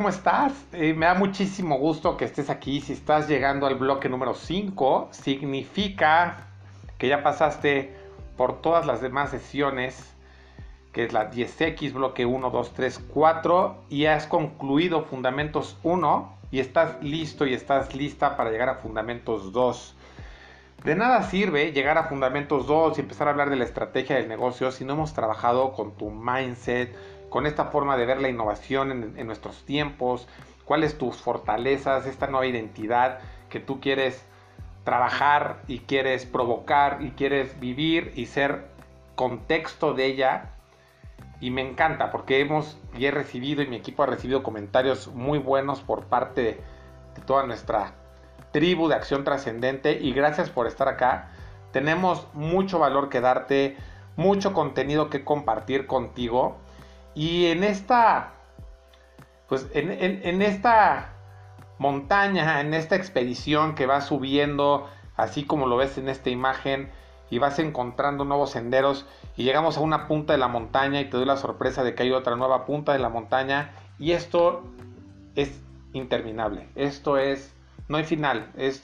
¿cómo estás? Eh, me da muchísimo gusto que estés aquí. Si estás llegando al bloque número 5, significa que ya pasaste por todas las demás sesiones, que es la 10X, bloque 1, 2, 3, 4, y has concluido Fundamentos 1 y estás listo y estás lista para llegar a Fundamentos 2. De nada sirve llegar a Fundamentos 2 y empezar a hablar de la estrategia del negocio si no hemos trabajado con tu mindset, con esta forma de ver la innovación en, nuestros tiempos, cuáles tus fortalezas, esta nueva identidad que tú quieres trabajar y quieres provocar y quieres vivir y ser contexto de ella. Y me encanta porque hemos y he recibido y mi equipo ha recibido comentarios muy buenos por parte de, toda nuestra tribu de acción trascendente y gracias por estar acá. Tenemos mucho valor que darte, mucho contenido que compartir contigo y en esta, pues en, esta montaña, en esta expedición que vas subiendo, así como lo ves en esta imagen, y vas encontrando nuevos senderos y llegamos a una punta de la montaña y te doy la sorpresa de que hay otra nueva punta de la montaña y esto es interminable. Esto es, no hay final, es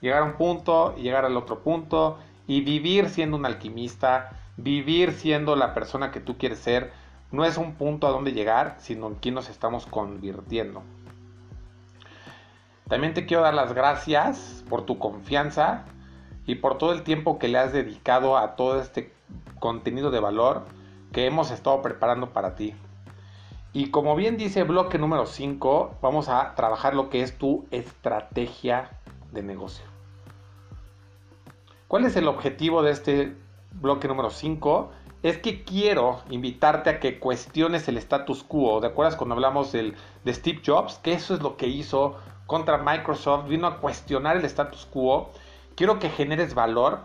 llegar a un punto y llegar al otro punto y vivir siendo un alquimista, vivir siendo la persona que tú quieres ser, no es un punto a donde llegar, sino en quién nos estamos convirtiendo. También te quiero dar las gracias por tu confianza y por todo el tiempo que le has dedicado a todo este contenido de valor que hemos estado preparando para ti. Y como bien dice bloque número 5, vamos a trabajar lo que es tu estrategia de negocio. ¿Cuál es el objetivo de este bloque número 5? Es que quiero invitarte a que cuestiones el status quo. ¿De acuerdas cuando hablamos de Steve Jobs? Que eso es lo que hizo contra Microsoft, vino a cuestionar el status quo. Quiero que generes valor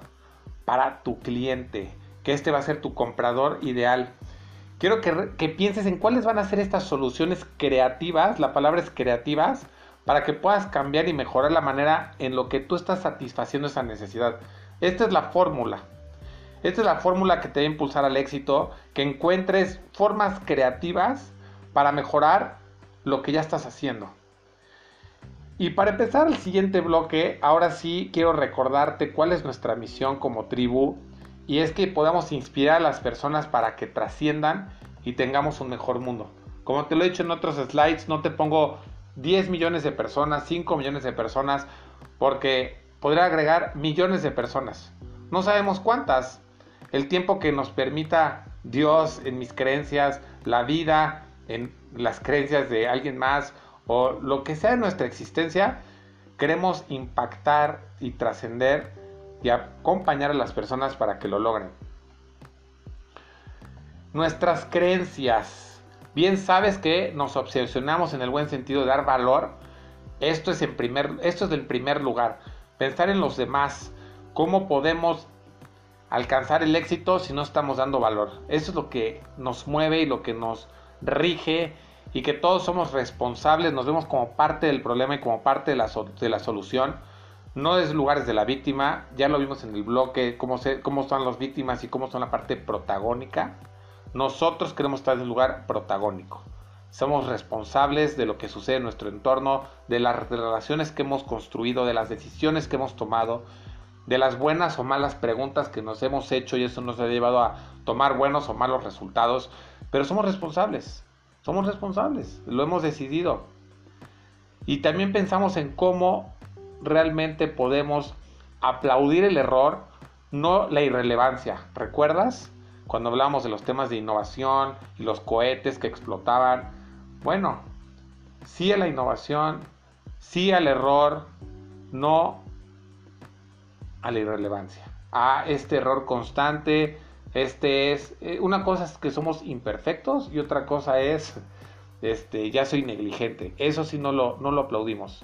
para tu cliente, que este va a ser tu comprador ideal. Quiero que, que pienses en cuáles van a ser estas soluciones creativas, la palabra es creativas, para que puedas cambiar y mejorar la manera en lo que tú estás satisfaciendo esa necesidad. Esta es la fórmula. Esta es la fórmula que te va a impulsar al éxito, que encuentres formas creativas para mejorar lo que ya estás haciendo. Y para empezar el siguiente bloque, ahora sí quiero recordarte cuál es nuestra misión como tribu y es que podamos inspirar a las personas para que trasciendan y tengamos un mejor mundo. Como te lo he dicho en otros slides, no te pongo 10 millones de personas, 5 millones de personas, porque podría agregar millones de personas. No sabemos cuántas, el tiempo que nos permita Dios en mis creencias, la vida en las creencias de alguien más o lo que sea en nuestra existencia, queremos impactar y trascender y acompañar a las personas para que lo logren. Nuestras creencias. Bien sabes que nos obsesionamos en el buen sentido de dar valor. Esto es, en primer, esto es del primer lugar. Pensar en los demás. Cómo podemos alcanzar el éxito si no estamos dando valor. Eso es lo que nos mueve y lo que nos rige y que todos somos responsables, nos vemos como parte del problema y como parte de la, de la solución. No es lugares de la víctima, ya lo vimos en el bloque, cómo, se, cómo son las víctimas y cómo son la parte protagónica. Nosotros queremos estar en el lugar protagónico. Somos responsables de lo que sucede en nuestro entorno, de las relaciones que hemos construido, de las decisiones que hemos tomado, de las buenas o malas preguntas que nos hemos hecho y eso nos ha llevado a tomar buenos o malos resultados, pero somos responsables, somos responsables, lo hemos decidido. Y también pensamos en cómo realmente podemos aplaudir el error, no la irrelevancia. ¿Recuerdas? Cuando hablamos de los temas de innovación y los cohetes que explotaban. Bueno, sí a la innovación, sí al error, no a la irrelevancia, a este error constante. Este es, eh, una cosa es que somos imperfectos y otra cosa es, este, ya soy negligente. Eso sí no lo, no lo aplaudimos.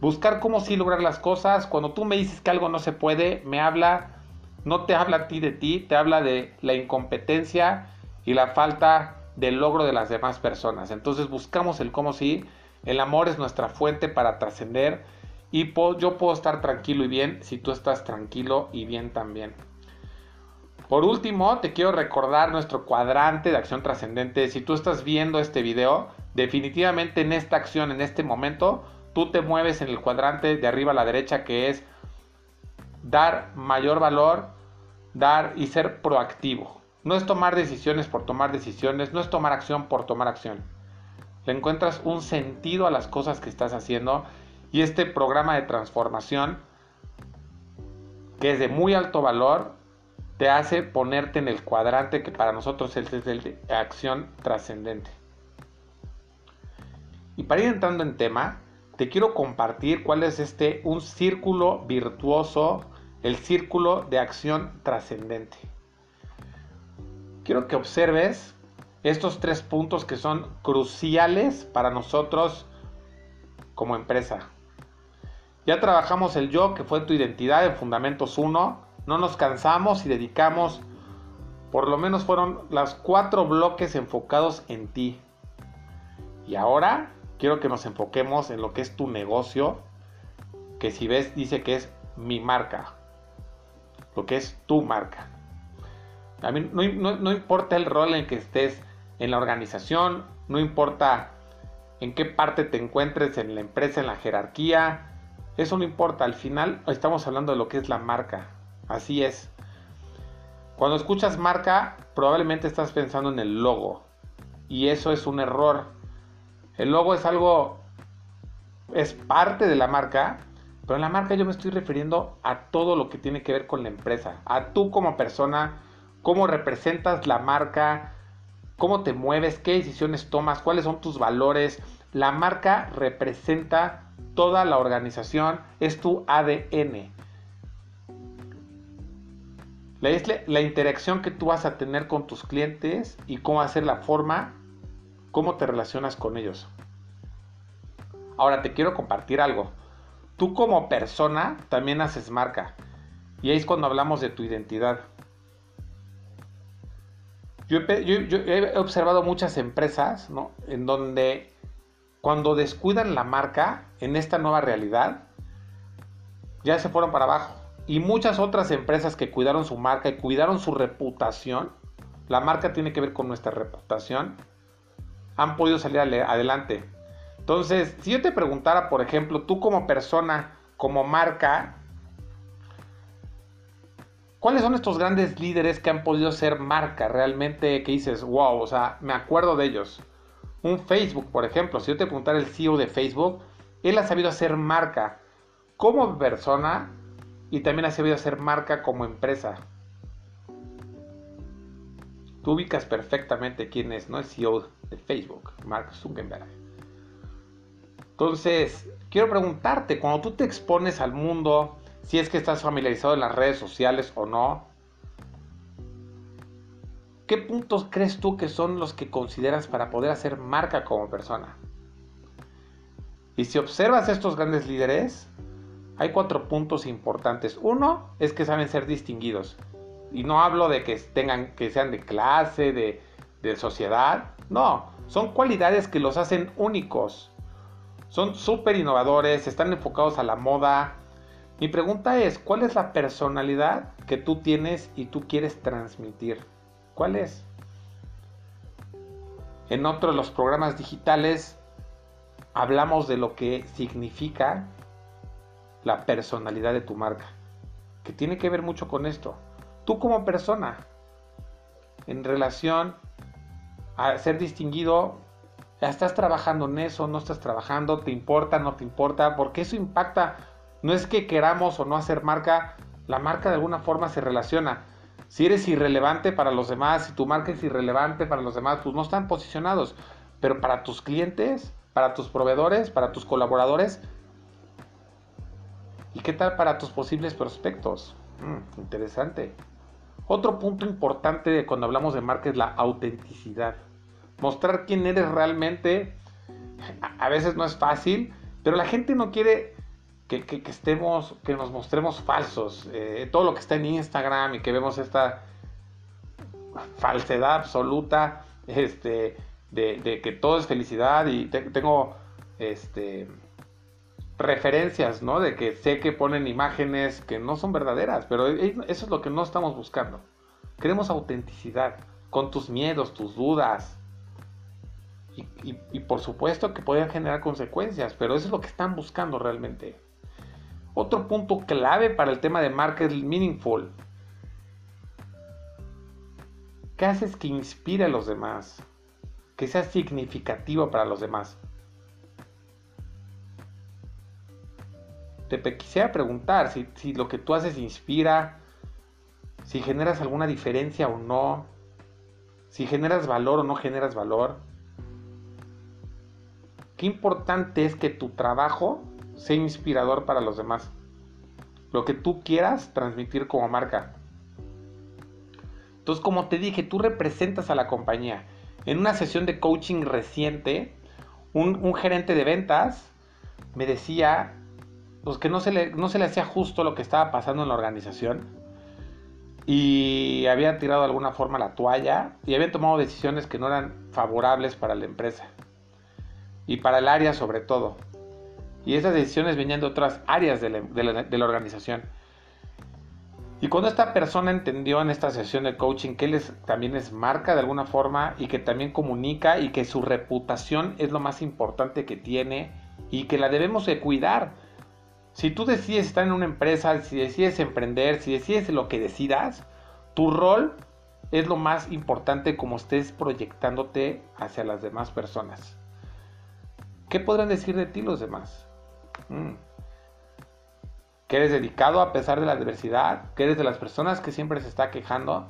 Buscar cómo sí lograr las cosas. Cuando tú me dices que algo no se puede, me habla, no te habla a ti de ti, te habla de la incompetencia y la falta del logro de las demás personas. Entonces buscamos el cómo sí. El amor es nuestra fuente para trascender y yo puedo estar tranquilo y bien si tú estás tranquilo y bien también. Por último, te quiero recordar nuestro cuadrante de acción trascendente. Si tú estás viendo este video, definitivamente en esta acción, en este momento, tú te mueves en el cuadrante de arriba a la derecha que es dar mayor valor, dar y ser proactivo. No es tomar decisiones por tomar decisiones, no es tomar acción por tomar acción. Le encuentras un sentido a las cosas que estás haciendo y este programa de transformación, que es de muy alto valor, te hace ponerte en el cuadrante que para nosotros es el de acción trascendente. Y para ir entrando en tema, te quiero compartir cuál es este un círculo virtuoso, el círculo de acción trascendente. Quiero que observes estos tres puntos que son cruciales para nosotros como empresa. Ya trabajamos el yo, que fue tu identidad en Fundamentos 1. No nos cansamos y dedicamos, por lo menos fueron los cuatro bloques enfocados en ti. Y ahora quiero que nos enfoquemos en lo que es tu negocio, que si ves dice que es mi marca, lo que es tu marca. A mí no, no importa el rol en que estés en la organización, no importa en qué parte te encuentres en la empresa, en la jerarquía, eso no importa, al final estamos hablando de lo que es la marca. Así es. Cuando escuchas marca, probablemente estás pensando en el logo. Y eso es un error. El logo es algo, es parte de la marca, pero en la marca yo me estoy refiriendo a todo lo que tiene que ver con la empresa. A tú como persona, cómo representas la marca, cómo te mueves, qué decisiones tomas, cuáles son tus valores. La marca representa toda la organización, es tu ADN. La, la interacción que tú vas a tener con tus clientes y cómo va a ser la forma, cómo te relacionas con ellos. Ahora te quiero compartir algo. Tú como persona también haces marca. Y ahí es cuando hablamos de tu identidad. Yo he, observado muchas empresas en donde cuando descuidan la marca en esta nueva realidad, ya se fueron para abajo. Y muchas otras empresas que cuidaron su marca y cuidaron su reputación, la marca tiene que ver con nuestra reputación, han podido salir adelante. Entonces, si yo te preguntara, por ejemplo, tú como persona, como marca, ¿cuáles son estos grandes líderes que han podido ser marca realmente que dices, wow, o sea, me acuerdo de ellos? Un Facebook, por ejemplo, si yo te preguntara el CEO de Facebook, él ha sabido hacer marca como persona y también ha sabido hacer marca como empresa. Tú ubicas perfectamente quién es, ¿no? El CEO de Facebook, Mark Zuckerberg. Entonces, quiero preguntarte, cuando tú te expones al mundo, si es que estás familiarizado en las redes sociales o no, ¿Qué puntos crees tú que son los que consideras para poder hacer marca como persona? Y si observas estos grandes líderes, hay cuatro puntos importantes. Uno es que saben ser distinguidos. Y no hablo de que tengan, que sean de clase, de, de sociedad. No, son cualidades que los hacen únicos. Son súper innovadores, están enfocados a la moda. Mi pregunta es, ¿cuál es la personalidad que tú tienes y tú quieres transmitir? ¿Cuál es? En otro de los programas digitales hablamos de lo que significa la personalidad de tu marca, que tiene que ver mucho con esto. Tú como persona, en relación a ser distinguido, ¿estás trabajando en eso? ¿No estás trabajando? ¿Te importa? ¿No te importa? Porque eso impacta. No es que queramos o no hacer marca, la marca de alguna forma se relaciona. Si eres irrelevante para los demás, si tu marca es irrelevante para los demás, pues no están posicionados. Pero para tus clientes, para tus proveedores, para tus colaboradores, ¿y qué tal para tus posibles prospectos? Mm, interesante. Otro punto importante cuando hablamos de marca es la autenticidad. Mostrar quién eres realmente a veces no es fácil, pero la gente no quiere que, estemos, que nos mostremos falsos. Eh, todo lo que está en Instagram y que vemos esta falsedad absoluta, este, de, que todo es felicidad y tengo, este, referencias, ¿no? De que sé que ponen imágenes que no son verdaderas, pero eso es lo que no estamos buscando. Queremos autenticidad, con tus miedos, tus dudas. Y, por supuesto que pueden generar consecuencias, pero eso es lo que están buscando realmente. Otro punto clave para el tema de el meaningful. ¿Qué haces que inspire a los demás? Que sea significativo para los demás. Te quisiera preguntar si lo que tú haces inspira, si generas alguna diferencia o no, si generas valor o no generas valor. Qué importante es que tu trabajo sea inspirador para los demás. Lo que tú quieras transmitir como marca. Entonces, como te dije, tú representas a la compañía. En una sesión de coaching reciente, un, gerente de ventas me decía pues, que no se, le, no se le hacía justo lo que estaba pasando en la organización y habían tirado de alguna forma la toalla y habían tomado decisiones que no eran favorables para la empresa y para el área sobre todo. Y esas decisiones venían de otras áreas de la, organización. Y cuando esta persona entendió en esta sesión de coaching que él también es marca de alguna forma y que también comunica y que su reputación es lo más importante que tiene y que la debemos de cuidar si tú decides estar en una empresa, si decides emprender, si decides lo que decidas, tu rol es lo más importante como estés proyectándote hacia las demás personas. ¿Qué podrán decir de ti los demás? Mm. ¿Que eres dedicado a pesar de la adversidad? ¿Que eres de las personas que siempre se está quejando?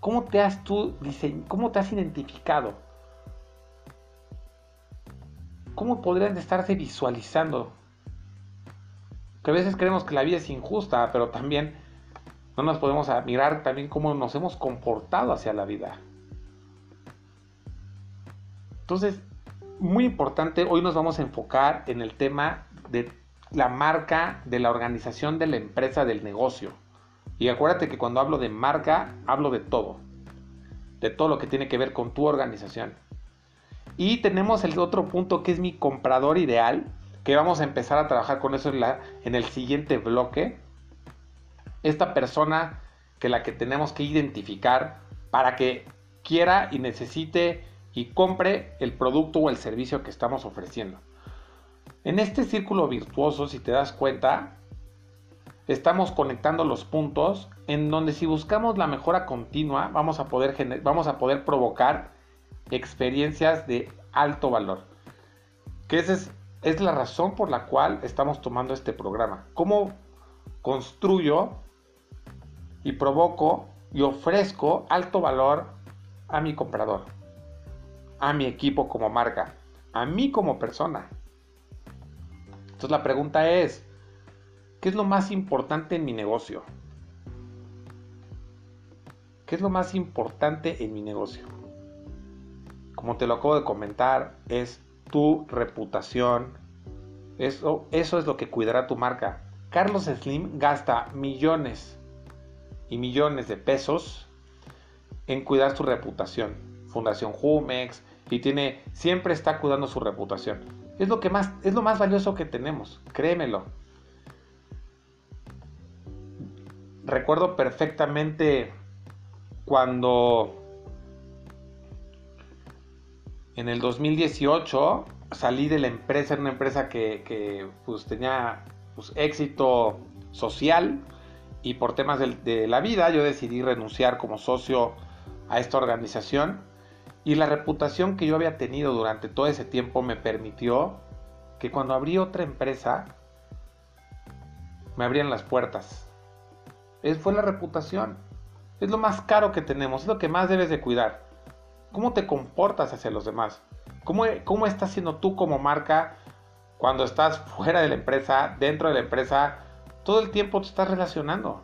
¿Cómo te has tú cómo te has identificado? ¿Cómo podrían estarse visualizando que a veces creemos que la vida es injusta, pero también no nos podemos mirar también cómo nos hemos comportado hacia la vida. Entonces, muy importante, hoy nos vamos a enfocar en el tema de la marca de la organización de la empresa del negocio. Y acuérdate que cuando hablo de marca, hablo de todo. De todo lo que tiene que ver con tu organización. Y tenemos el otro punto que es mi comprador ideal, que vamos a empezar a trabajar con eso en, la, en el siguiente bloque. Esta persona que la que tenemos que identificar para que quiera y necesite y compre el producto o el servicio que estamos ofreciendo. En este círculo virtuoso, si te das cuenta, estamos conectando los puntos en donde si buscamos la mejora continua, vamos a poder, vamos a poder provocar experiencias de alto valor. Que ese es es la razón por la cual estamos tomando este programa. ¿Cómo construyo y provoco y ofrezco alto valor a mi comprador, a mi equipo como marca, a mí como persona? Entonces la pregunta es, ¿qué es lo más importante en mi negocio? ¿Qué es lo más importante en mi negocio? Como te lo acabo de comentar, es tu reputación. Eso, eso es lo que cuidará tu marca. Carlos Slim gasta millones y millones de pesos en cuidar su reputación. Fundación Jumex y tiene siempre está cuidando su reputación. Es lo que más es lo más valioso que tenemos, créemelo. Recuerdo perfectamente cuando en el 2018 salí de la empresa, era una empresa que, pues, tenía pues, éxito social y por temas de, la vida yo decidí renunciar como socio a esta organización y la reputación que yo había tenido durante todo ese tiempo me permitió que cuando abrí otra empresa me abrían las puertas. Es, fue la reputación. Es lo más caro que tenemos, es lo que más debes de cuidar. ¿Cómo te comportas hacia los demás? ¿Cómo, ¿Cómo estás siendo tú como marca cuando estás fuera de la empresa, dentro de la empresa? Todo el tiempo te estás relacionando.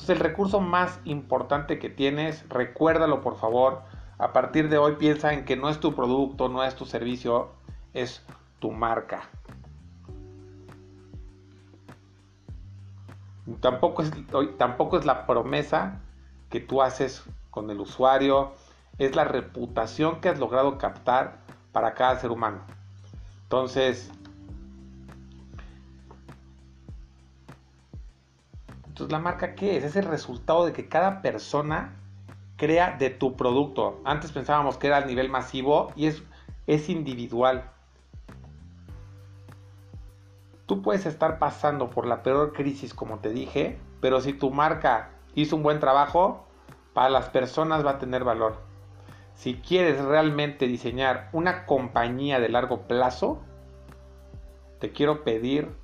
Entonces el recurso más importante que tienes, recuérdalo por favor. A partir de hoy piensa en que no es tu producto, no es tu servicio, es tu marca. Tampoco es, tampoco es la promesa que tú haces con el usuario, es la reputación que has logrado captar para cada ser humano. Entonces, ¿la marca qué es? Es el resultado de que cada persona crea de tu producto. Antes pensábamos que era a nivel masivo y es, es individual. Tú puedes estar pasando por la peor crisis, como te dije, pero si tu marca hizo un buen trabajo, para las personas va a tener valor. Si quieres realmente diseñar una compañía de largo plazo, te quiero pedir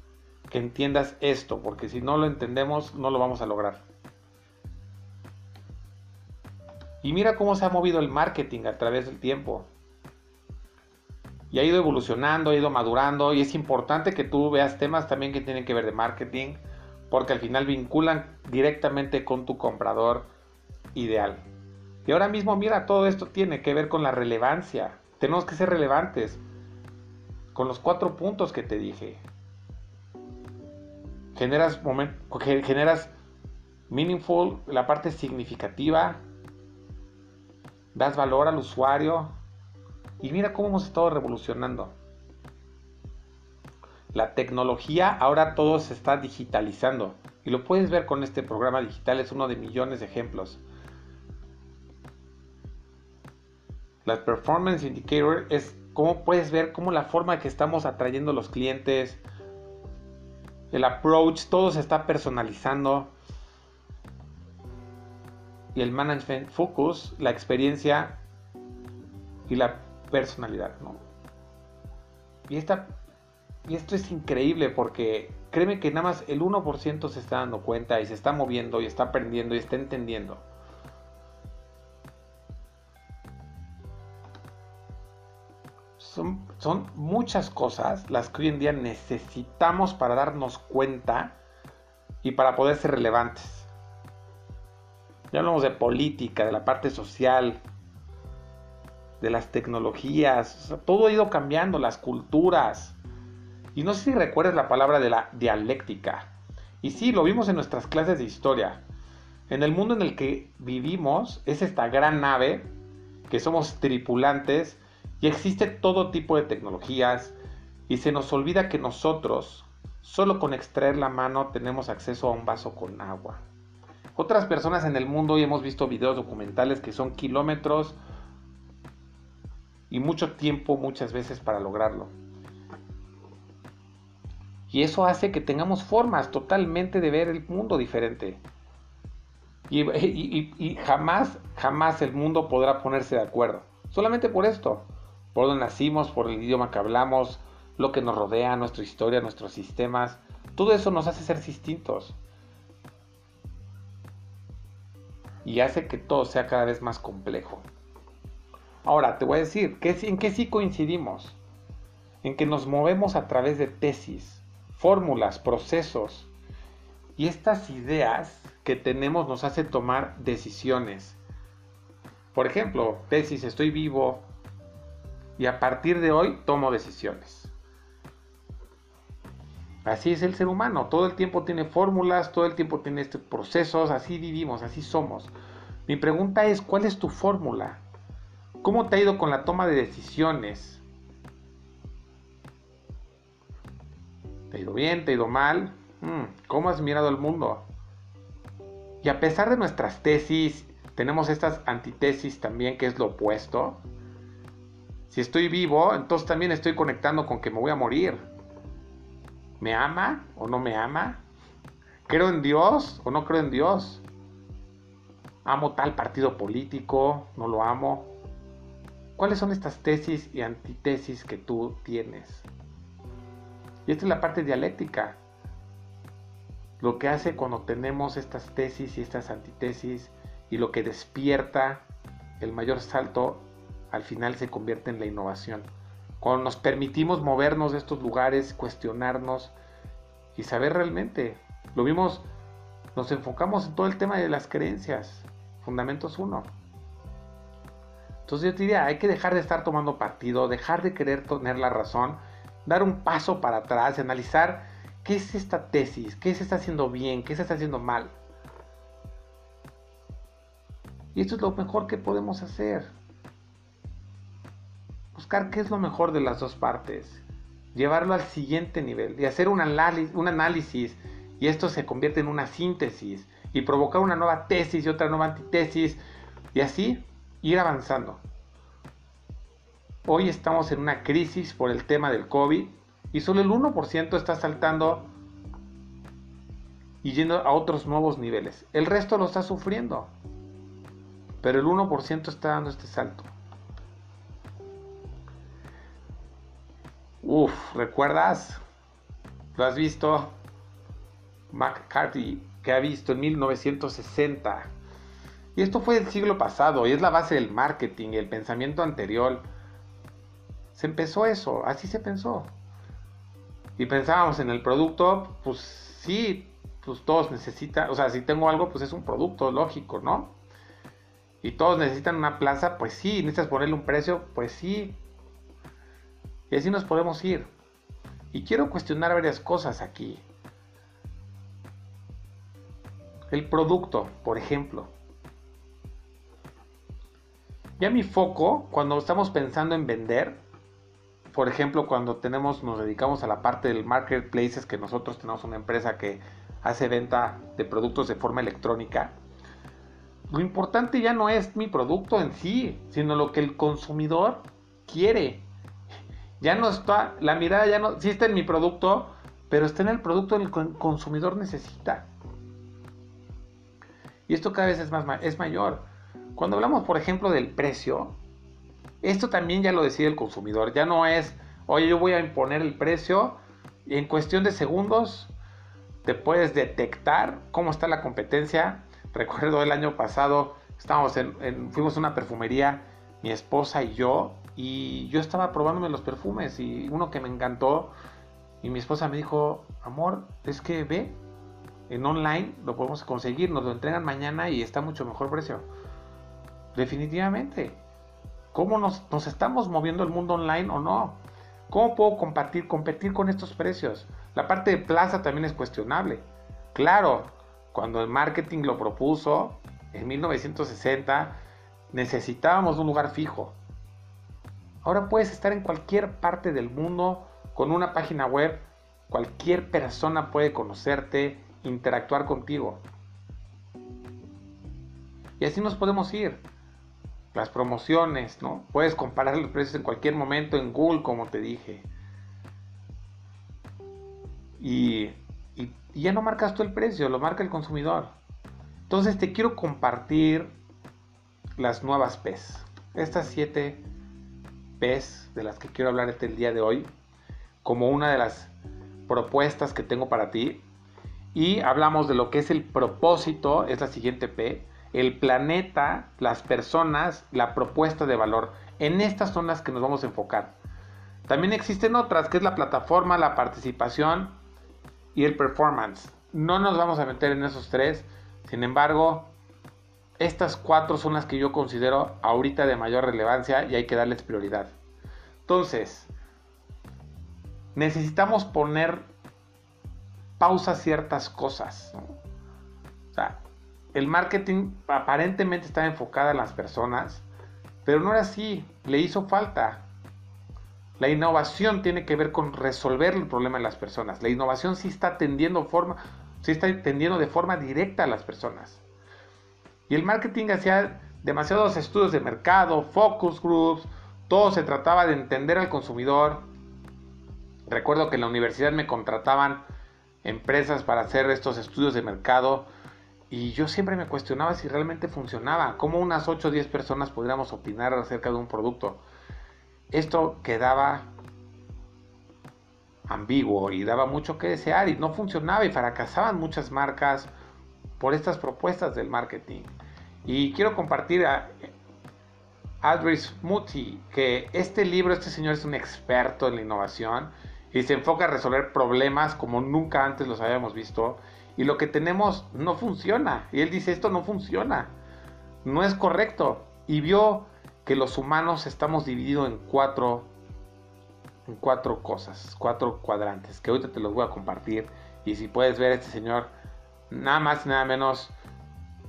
que entiendas esto, porque si no lo entendemos, no lo vamos a lograr. Y mira cómo se ha movido el marketing a través del tiempo. Y ha ido evolucionando, ha ido madurando, y es importante que tú veas temas también que tienen que ver de marketing, porque al final vinculan directamente con tu comprador ideal. Y ahora mismo, mira, todo esto tiene que ver con la relevancia. Tenemos que ser relevantes con los cuatro puntos que te dije. Generas, generas meaningful, la parte significativa, das valor al usuario y mira cómo hemos estado revolucionando. La tecnología ahora todo se está digitalizando y lo puedes ver con este programa digital, es uno de millones de ejemplos. La performance indicator es cómo puedes ver cómo la forma que estamos atrayendo los clientes, el approach, todo se está personalizando. Y el management focus, la experiencia y la personalidad, Y esta y esto es increíble porque créeme que nada más el 1% se está dando cuenta y se está moviendo y está aprendiendo y está entendiendo. Son, muchas cosas las que hoy en día necesitamos para darnos cuenta y para poder ser relevantes. Ya hablamos de política, de la parte social, de las tecnologías, todo ha ido cambiando, las culturas. Y no sé si recuerdas la palabra de la dialéctica. Y sí, lo vimos en nuestras clases de historia. En el mundo en el que vivimos es esta gran nave, que somos tripulantes, y existe todo tipo de tecnologías, y se nos olvida que nosotros, solo con extraer la mano, tenemos acceso a un vaso con agua. Otras personas en el mundo, hoy hemos visto videos documentales que son kilómetros y mucho tiempo muchas veces para lograrlo. Y eso hace que tengamos formas totalmente de ver el mundo diferente. Y, jamás, jamás el mundo podrá ponerse de acuerdo. Solamente por esto. Por donde nacimos, por el idioma que hablamos, lo que nos rodea, nuestra historia, nuestros sistemas. Todo eso nos hace ser distintos. Y hace que todo sea cada vez más complejo. Ahora, te voy a decir, ¿en qué sí coincidimos? En que nos movemos a través de tesis fórmulas, procesos. Y estas ideas que tenemos nos hace tomar decisiones. Por ejemplo, tesis, estoy vivo y a partir de hoy tomo decisiones. Así es el ser humano, todo el tiempo tiene fórmulas, todo el tiempo tiene estos procesos, así vivimos, así somos. Mi pregunta es, ¿cuál es tu fórmula? ¿Cómo te ha ido con la toma de decisiones? ¿Te ha ido bien? ¿Te ha ido mal? Mm, ¿Cómo has mirado el mundo? Y a pesar de nuestras tesis, tenemos estas antitesis también, que es lo opuesto. Si estoy vivo, entonces también estoy conectando con que me voy a morir. ¿Me ama o no me ama? ¿Creo en Dios o no creo en Dios? ¿Amo tal partido político? ¿No lo amo? ¿Cuáles son estas tesis y antitesis que tú tienes? Y esta es la parte dialéctica. Lo que hace cuando tenemos estas tesis y estas antitesis y lo que despierta el mayor salto al final se convierte en la innovación. Cuando nos permitimos movernos de estos lugares, cuestionarnos y saber realmente. Lo vimos, nos enfocamos en todo el tema de las creencias. Fundamentos 1. Entonces yo te diría, hay que dejar de estar tomando partido, dejar de querer tener la razón dar un paso para atrás analizar qué es esta tesis, qué se está haciendo bien, qué se está haciendo mal. Y esto es lo mejor que podemos hacer. Buscar qué es lo mejor de las dos partes. Llevarlo al siguiente nivel y hacer un, análisis, un análisis y esto se convierte en una síntesis y provocar una nueva tesis y otra nueva antitesis y así ir avanzando. Hoy estamos en una crisis por el tema del COVID y solo el 1% está saltando y yendo a otros nuevos niveles. El resto lo está sufriendo, pero el 1% está dando este salto. Uf, ¿recuerdas? ¿Lo has visto? McCarthy, que ha visto en 1960. Y esto fue el siglo pasado y es la base del marketing el pensamiento anterior. Se empezó eso, así se pensó. Y pensábamos en el producto, pues sí, pues todos necesitan, o sea, si tengo algo, pues es un producto lógico, ¿no? Y todos necesitan una plaza, pues sí, necesitas ponerle un precio, pues sí, y así nos podemos ir. Y quiero cuestionar varias cosas aquí. El producto, por ejemplo. Ya mi foco, cuando estamos pensando en vender, por ejemplo, cuando tenemos, nos dedicamos a la parte del marketplaces, que nosotros tenemos una empresa que hace venta de productos de forma electrónica, lo importante ya no es mi producto en sí, sino lo que el consumidor quiere. Ya no está, la mirada ya no, sí está en mi producto, pero está en el producto que el consumidor necesita. Y esto cada vez es, más, es mayor. Cuando hablamos, por ejemplo, del precio, esto también ya lo decide el consumidor. Ya no es, oye, yo voy a imponer el precio. Y en cuestión de segundos te puedes detectar cómo está la competencia. Recuerdo el año pasado, estábamos en, fuimos a una perfumería, mi esposa y yo, y yo estaba probándome los perfumes y uno que me encantó y mi esposa me dijo, amor, es que ve, en online lo podemos conseguir, nos lo entregan mañana y está mucho mejor precio. Definitivamente. ¿Cómo nos, nos estamos moviendo el mundo online o no? ¿Cómo puedo compartir, competir con estos precios? La parte de plaza también es cuestionable. Claro, cuando el marketing lo propuso en 1960, necesitábamos un lugar fijo. Ahora puedes estar en cualquier parte del mundo con una página web. Cualquier persona puede conocerte, interactuar contigo. Y así nos podemos ir. Las promociones, ¿no? Puedes comparar los precios en cualquier momento en Google, como te dije. Y, ya no marcas tú el precio, lo marca el consumidor. Entonces te quiero compartir las nuevas PES. Estas siete PES de las que quiero hablar el día de hoy, como una de las propuestas que tengo para ti. Y hablamos de lo que es el propósito, es la siguiente P, el planeta, las personas, la propuesta de valor. En estas son las que nos vamos a enfocar. También existen otras, que es la plataforma, la participación y el performance. No nos vamos a meter en esos tres. Sin embargo, estas cuatro son las que yo considero ahorita de mayor relevancia y hay que darles prioridad. Entonces, necesitamos poner pausa a ciertas cosas. O sea, el marketing aparentemente está enfocado en las personas, pero no era así, le hizo falta. La innovación tiene que ver con resolver el problema de las personas. La innovación sí está atendiendo forma, sí está atendiendo de forma directa a las personas. Y el marketing hacía demasiados estudios de mercado, focus groups, todo se trataba de entender al consumidor. Recuerdo que en la universidad me contrataban empresas para hacer estos estudios de mercado y yo siempre me cuestionaba si realmente funcionaba, cómo unas 8 o 10 personas pudiéramos opinar acerca de un producto. Esto quedaba ambiguo y daba mucho que desear y no funcionaba y fracasaban muchas marcas por estas propuestas del marketing. Y quiero compartir a Adris Muti que este libro, este señor es un experto en la innovación y se enfoca a resolver problemas como nunca antes los habíamos visto. Y lo que tenemos no funciona. Y él dice, esto no funciona. No es correcto. Y vio que los humanos estamos divididos en cuatro, en cuatro cosas, cuatro cuadrantes, que ahorita te los voy a compartir. Y si puedes ver, este señor nada más nada menos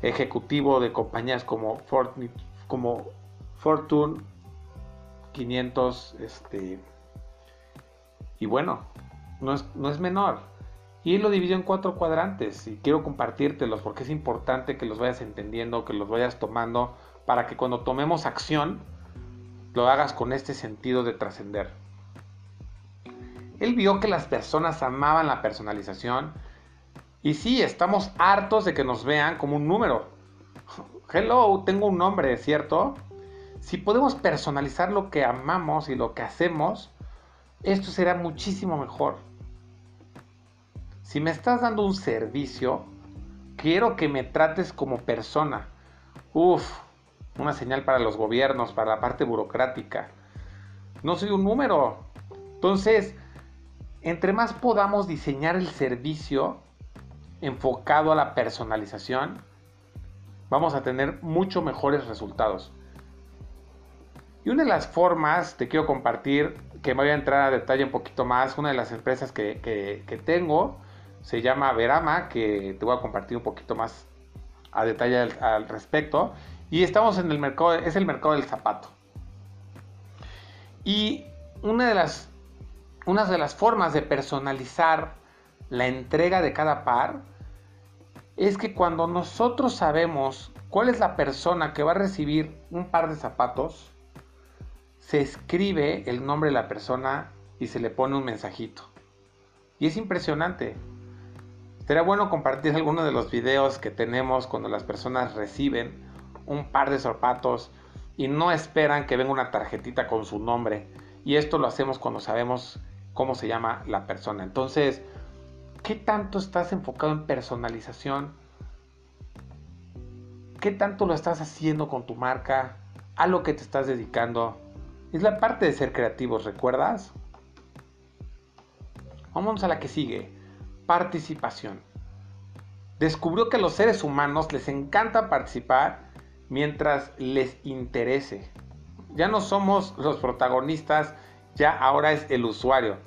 ejecutivo de compañías como, Fortune 500, este, y bueno, no es, no es menor. Y lo dividió en cuatro cuadrantes y quiero compartírtelos porque es importante que los vayas entendiendo, que los vayas tomando para que cuando tomemos acción lo hagas con este sentido de trascender. Él vio que las personas amaban la personalización y sí, estamos hartos de que nos vean como un número. Hello, tengo un nombre, ¿cierto? Si podemos personalizar lo que amamos y lo que hacemos, esto será muchísimo mejor. Si me estás dando un servicio, quiero que me trates como persona. Uf, una señal para los gobiernos, para la parte burocrática. No soy un número. Entonces, entre más podamos diseñar el servicio enfocado a la personalización, vamos a tener mucho mejores resultados. Y una de las formas, te quiero compartir, que me voy a entrar a detalle un poquito más, una de las empresas que, tengo se llama Verama, que te voy a compartir un poquito más a detalle al, respecto. Y estamos en el mercado, es el mercado del zapato. Y una de las, una de las formas de personalizar la entrega de cada par es que cuando nosotros sabemos cuál es la persona que va a recibir un par de zapatos, se escribe el nombre de la persona y se le pone un mensajito. Y es impresionante. Será bueno compartir algunos de los videos que tenemos cuando las personas reciben un par de zapatos y no esperan que venga una tarjetita con su nombre. Y esto lo hacemos cuando sabemos cómo se llama la persona. Entonces, ¿qué tanto estás enfocado en personalización? ¿Qué tanto lo estás haciendo con tu marca? ¿A lo que te estás dedicando? Es la parte de ser creativos, ¿recuerdas? Vamos a la que sigue. Participación. Descubrió que a los seres humanos les encanta participar mientras les interese. Ya no somos los protagonistas, ya ahora es el usuario.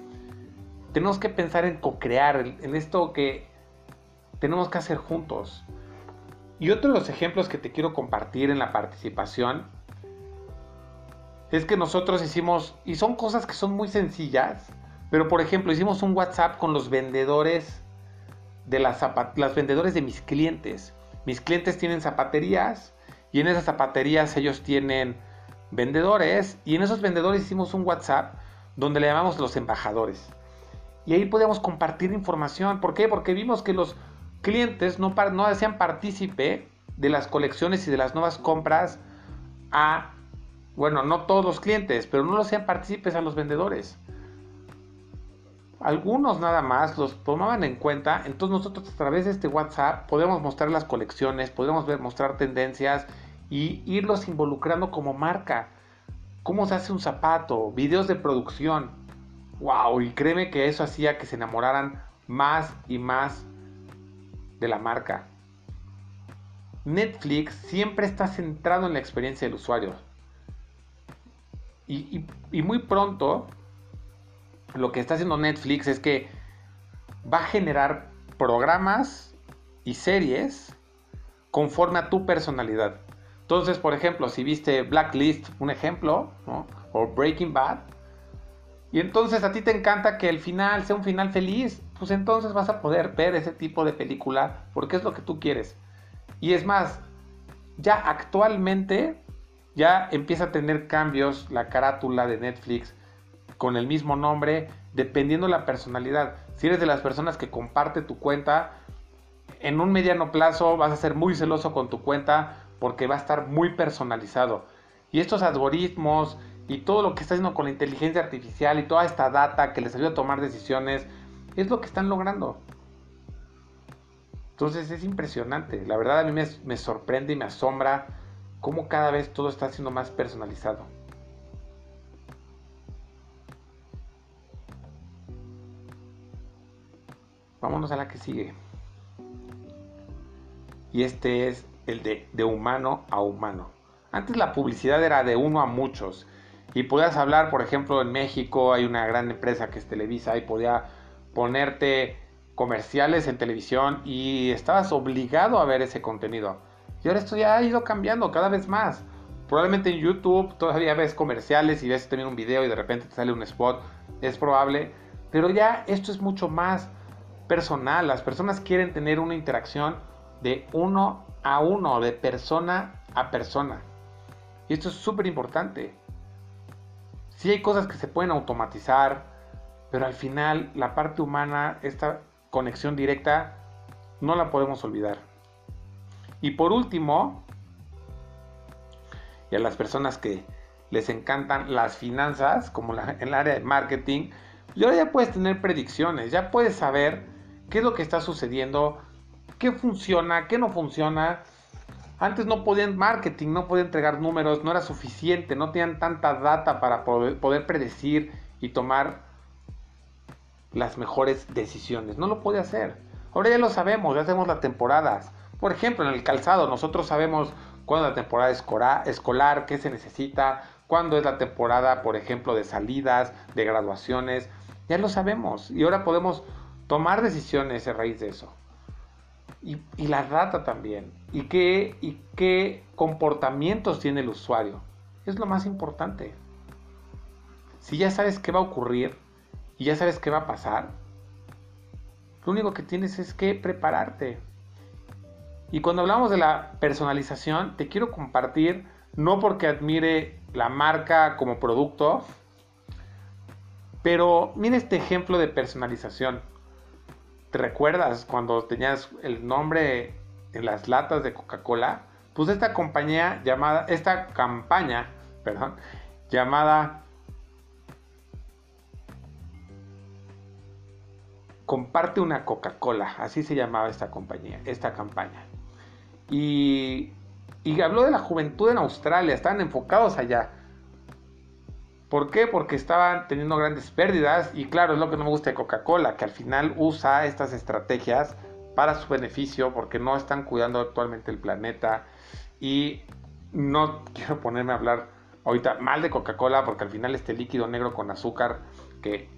Tenemos que pensar en co-crear, en esto que tenemos que hacer juntos. Y otro de los ejemplos que te quiero compartir en la participación es que nosotros hicimos, y son cosas que son muy sencillas, pero por ejemplo hicimos un WhatsApp con los vendedores de las las vendedores de mis clientes. Mis clientes tienen zapaterías y en esas zapaterías ellos tienen vendedores y en esos vendedores hicimos un WhatsApp donde le llamamos los embajadores. Y ahí podíamos compartir información. ¿Por qué? Porque vimos que los clientes no, no hacían partícipe de las colecciones y de las nuevas compras a bueno, no todos los clientes, pero no los sean partícipes a los vendedores. Algunos nada más los tomaban en cuenta, entonces nosotros a través de este WhatsApp podemos mostrar las colecciones, podemos ver, mostrar tendencias y irlos involucrando como marca. Cómo se hace un zapato, videos de producción. Wow, y créeme que eso hacía que se enamoraran más y más de la marca. Netflix siempre está centrado en la experiencia del usuario. Y, muy pronto lo que está haciendo Netflix es que va a generar programas y series conforme a tu personalidad. Entonces, por ejemplo, si viste Blacklist, un ejemplo, o Breaking Bad, y entonces a ti te encanta que el final sea un final feliz, pues entonces vas a poder ver ese tipo de película porque es lo que tú quieres. Y es más, ya actualmente ya empieza a tener cambios la carátula de Netflix con el mismo nombre, dependiendo la personalidad. Si eres de las personas que comparte tu cuenta, en un mediano plazo vas a ser muy celoso con tu cuenta porque va a estar muy personalizado. Y estos algoritmos y todo lo que está haciendo con la inteligencia artificial y toda esta data que les ayuda a tomar decisiones, es lo que están logrando. Entonces es impresionante. La verdad a mí me, sorprende y me asombra cómo cada vez todo está siendo más personalizado. Vámonos a la que sigue. Y este es el de, de humano a humano. Antes la publicidad era de uno a muchos. Y podías hablar, por ejemplo, en México hay una gran empresa que es Televisa y podía ponerte comerciales en televisión y estabas obligado a ver ese contenido. Y ahora esto ya ha ido cambiando cada vez más. Probablemente en YouTube todavía ves comerciales y ves también un video y de repente te sale un spot. Es probable. Pero ya esto es mucho más. personal. Las personas quieren tener una interacción de uno a uno, de persona a persona. Y esto es súper importante. Sí hay cosas que se pueden automatizar, pero al final la parte humana, esta conexión directa, no la podemos olvidar. Y por último, y a las personas que les encantan las finanzas, como en el área de marketing, ya puedes tener predicciones, ya puedes saber qué es lo que está sucediendo, qué funciona, qué no funciona. Antes no podían marketing, no podían entregar números, no era suficiente, no tenían tanta data para poder, predecir y tomar las mejores decisiones. No lo puede hacer. Ahora ya lo sabemos, ya hacemos las temporadas. Por ejemplo, en el calzado, nosotros sabemos cuándo es la temporada escolar, qué se necesita, cuándo es la temporada, por ejemplo, de salidas, de graduaciones. Ya lo sabemos y ahora podemos tomar decisiones a raíz de eso. Y, la data también. ¿Y qué, ¿Y qué comportamientos tiene el usuario? Es lo más importante. Si ya sabes qué va a ocurrir y ya sabes qué va a pasar, lo único que tienes es que prepararte. Y cuando hablamos de la personalización, te quiero compartir, no porque admire la marca como producto, pero mira este ejemplo de personalización. ¿Te recuerdas cuando tenías el nombre en las latas de Coca-Cola? Pues esta compañía llamada, esta campaña, perdón, llamada Comparte una Coca-Cola, así se llamaba esta compañía, esta campaña. Y, y habló de la juventud en Australia, estaban enfocados allá. ¿Por qué? Porque estaban teniendo grandes pérdidas y claro, es lo que no me gusta de Coca-Cola, que al final usa estas estrategias para su beneficio porque no están cuidando actualmente el planeta y no quiero ponerme a hablar ahorita mal de Coca-Cola porque al final este líquido negro con azúcar que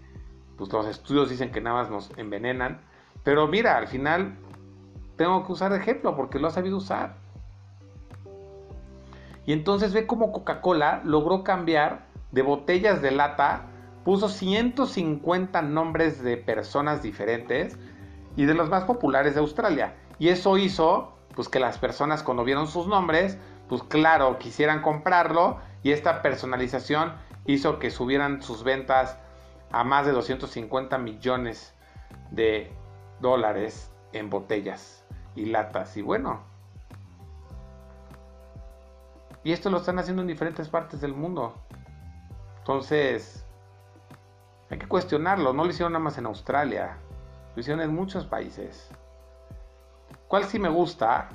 pues los estudios dicen que nada más nos envenenan, pero mira, al final tengo que usar ejemplo porque lo ha sabido usar. Y entonces ve cómo Coca-Cola logró cambiar de botellas de lata, puso 150 nombres de personas diferentes y de los más populares de Australia. Y eso hizo pues que las personas cuando vieron sus nombres, pues claro, quisieran comprarlo y esta personalización hizo que subieran sus ventas a más de 250 millones de dólares en botellas y latas. Y bueno, y esto lo están haciendo en diferentes partes del mundo. Entonces, hay que cuestionarlo. No lo hicieron nada más en Australia. Lo hicieron en muchos países. ¿Cuál sí me gusta?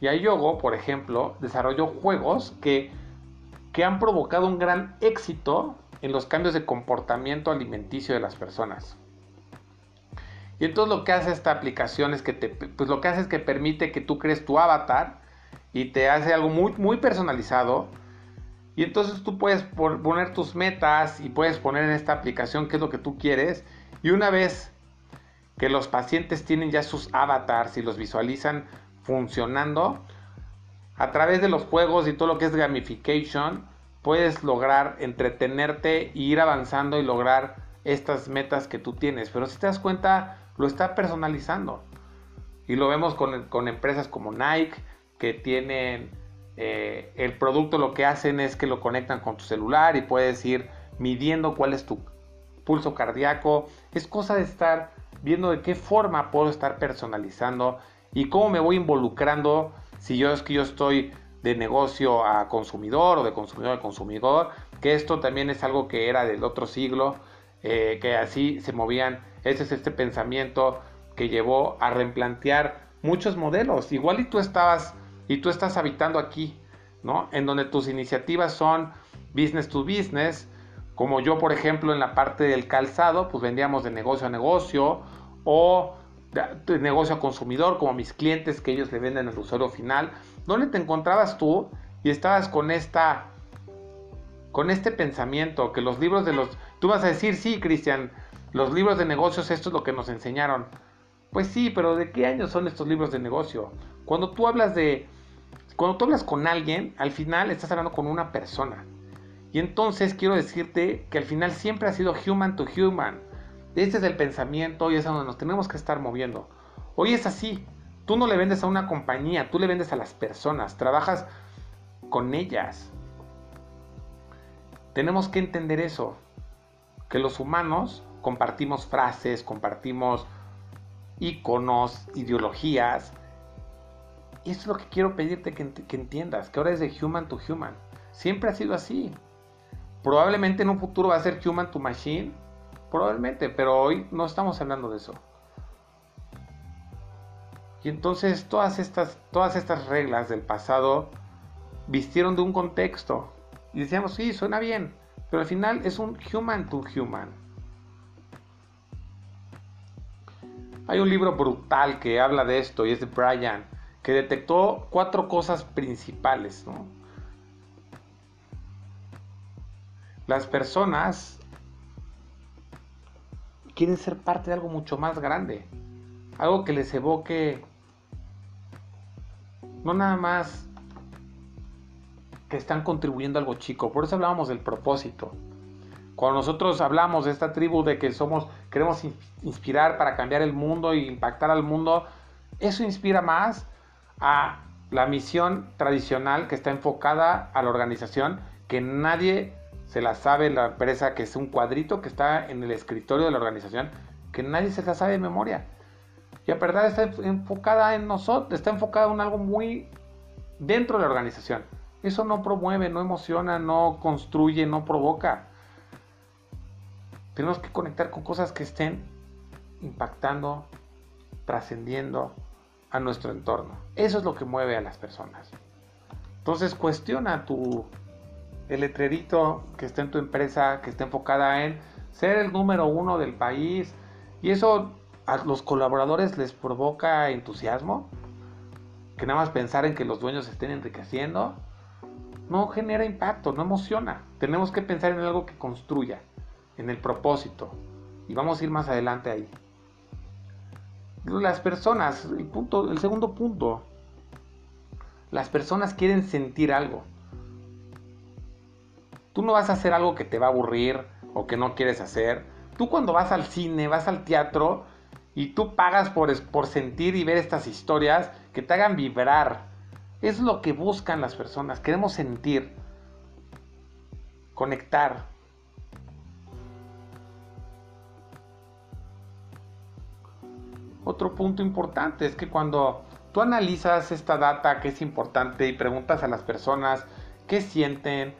Y Yogo, por ejemplo, desarrolló juegos que, que han provocado un gran éxito en los cambios de comportamiento alimenticio de las personas. Y entonces lo que hace esta aplicación es que te, pues lo que hace es que permite que tú crees tu avatar y te hace algo muy, muy personalizado y entonces tú puedes poner tus metas y puedes poner en esta aplicación qué es lo que tú quieres. Y una vez que los pacientes tienen ya sus avatars y los visualizan funcionando, a través de los juegos y todo lo que es gamification, puedes lograr entretenerte e ir avanzando y lograr estas metas que tú tienes. Pero si te das cuenta, lo está personalizando. Y lo vemos con, con empresas como Nike, que tienen eh, el producto lo que hacen es que lo conectan con tu celular y puedes ir midiendo cuál es tu pulso cardíaco. Es cosa de estar viendo de qué forma puedo estar personalizando y cómo me voy involucrando si yo es que yo estoy de negocio a consumidor o de consumidor a consumidor, que esto también es algo que era del otro siglo, eh, que así se movían, ese es este pensamiento que llevó a replantear muchos modelos. Igual y tú estabas y tú estás habitando aquí, ¿no? En donde tus iniciativas son business to business, como yo, por ejemplo, en la parte del calzado, pues vendíamos de negocio a negocio o de negocio a consumidor, como mis clientes que ellos le venden al usuario final. ¿Dónde te encontrabas tú y estabas con esta con este pensamiento que los libros de los tú vas a decir, "Sí, Cristian, los libros de negocios esto es lo que nos enseñaron." Pues sí, pero ¿de qué años son estos libros de negocio? Cuando tú hablas de cuando tú hablas con alguien, al final estás hablando con una persona. Y entonces quiero decirte que al final siempre ha sido human to human. Este es el pensamiento y es donde nos tenemos que estar moviendo. Hoy es así. Tú no le vendes a una compañía, tú le vendes a las personas, trabajas con ellas. Tenemos que entender eso, que los humanos compartimos frases, compartimos iconos, ideologías. Y eso es lo que quiero pedirte que, que entiendas, que ahora es de human to human. Siempre ha sido así. Probablemente en un futuro va a ser human to machine, probablemente, pero hoy no estamos hablando de eso. Y entonces todas estas, todas estas reglas del pasado vistieron de un contexto. Y decíamos, sí, suena bien, pero al final es un human to human. Hay un libro brutal que habla de esto y es de Brian, que detectó cuatro cosas principales. Las personas quieren ser parte de algo mucho más grande, algo que les evoque no nada más que están contribuyendo a algo chico. Por eso hablábamos del propósito. Cuando nosotros hablamos de esta tribu de que somos, queremos inspirar para cambiar el mundo e impactar al mundo, eso inspira más a la misión tradicional que está enfocada a la organización, que nadie se la sabe la empresa, que es un cuadrito que está en el escritorio de la organización, que nadie se la sabe de memoria. Y a verdad está enfocada en nosotros, está enfocada en algo muy dentro de la organización. Eso no promueve, no emociona, no construye, no provoca. Tenemos que conectar con cosas que estén impactando, trascendiendo a nuestro entorno. Eso es lo que mueve a las personas. Entonces cuestiona tu el letrerito que está en tu empresa, que esté enfocada en ser el número uno del país. Y eso a los colaboradores les provoca entusiasmo, que nada más pensar en que los dueños estén enriqueciendo, no genera impacto, no emociona. Tenemos que pensar en algo que construya, en el propósito. Y vamos a ir más adelante ahí. Las personas, el, punto, el segundo punto, las personas quieren sentir algo. Tú no vas a hacer algo que te va a aburrir o que no quieres hacer. Tú cuando vas al cine, vas al teatro, y tú pagas por, por sentir y ver estas historias que te hagan vibrar. Es lo que buscan las personas. Queremos sentir, conectar. Otro punto importante es que cuando tú analizas esta data que es importante y preguntas a las personas qué sienten,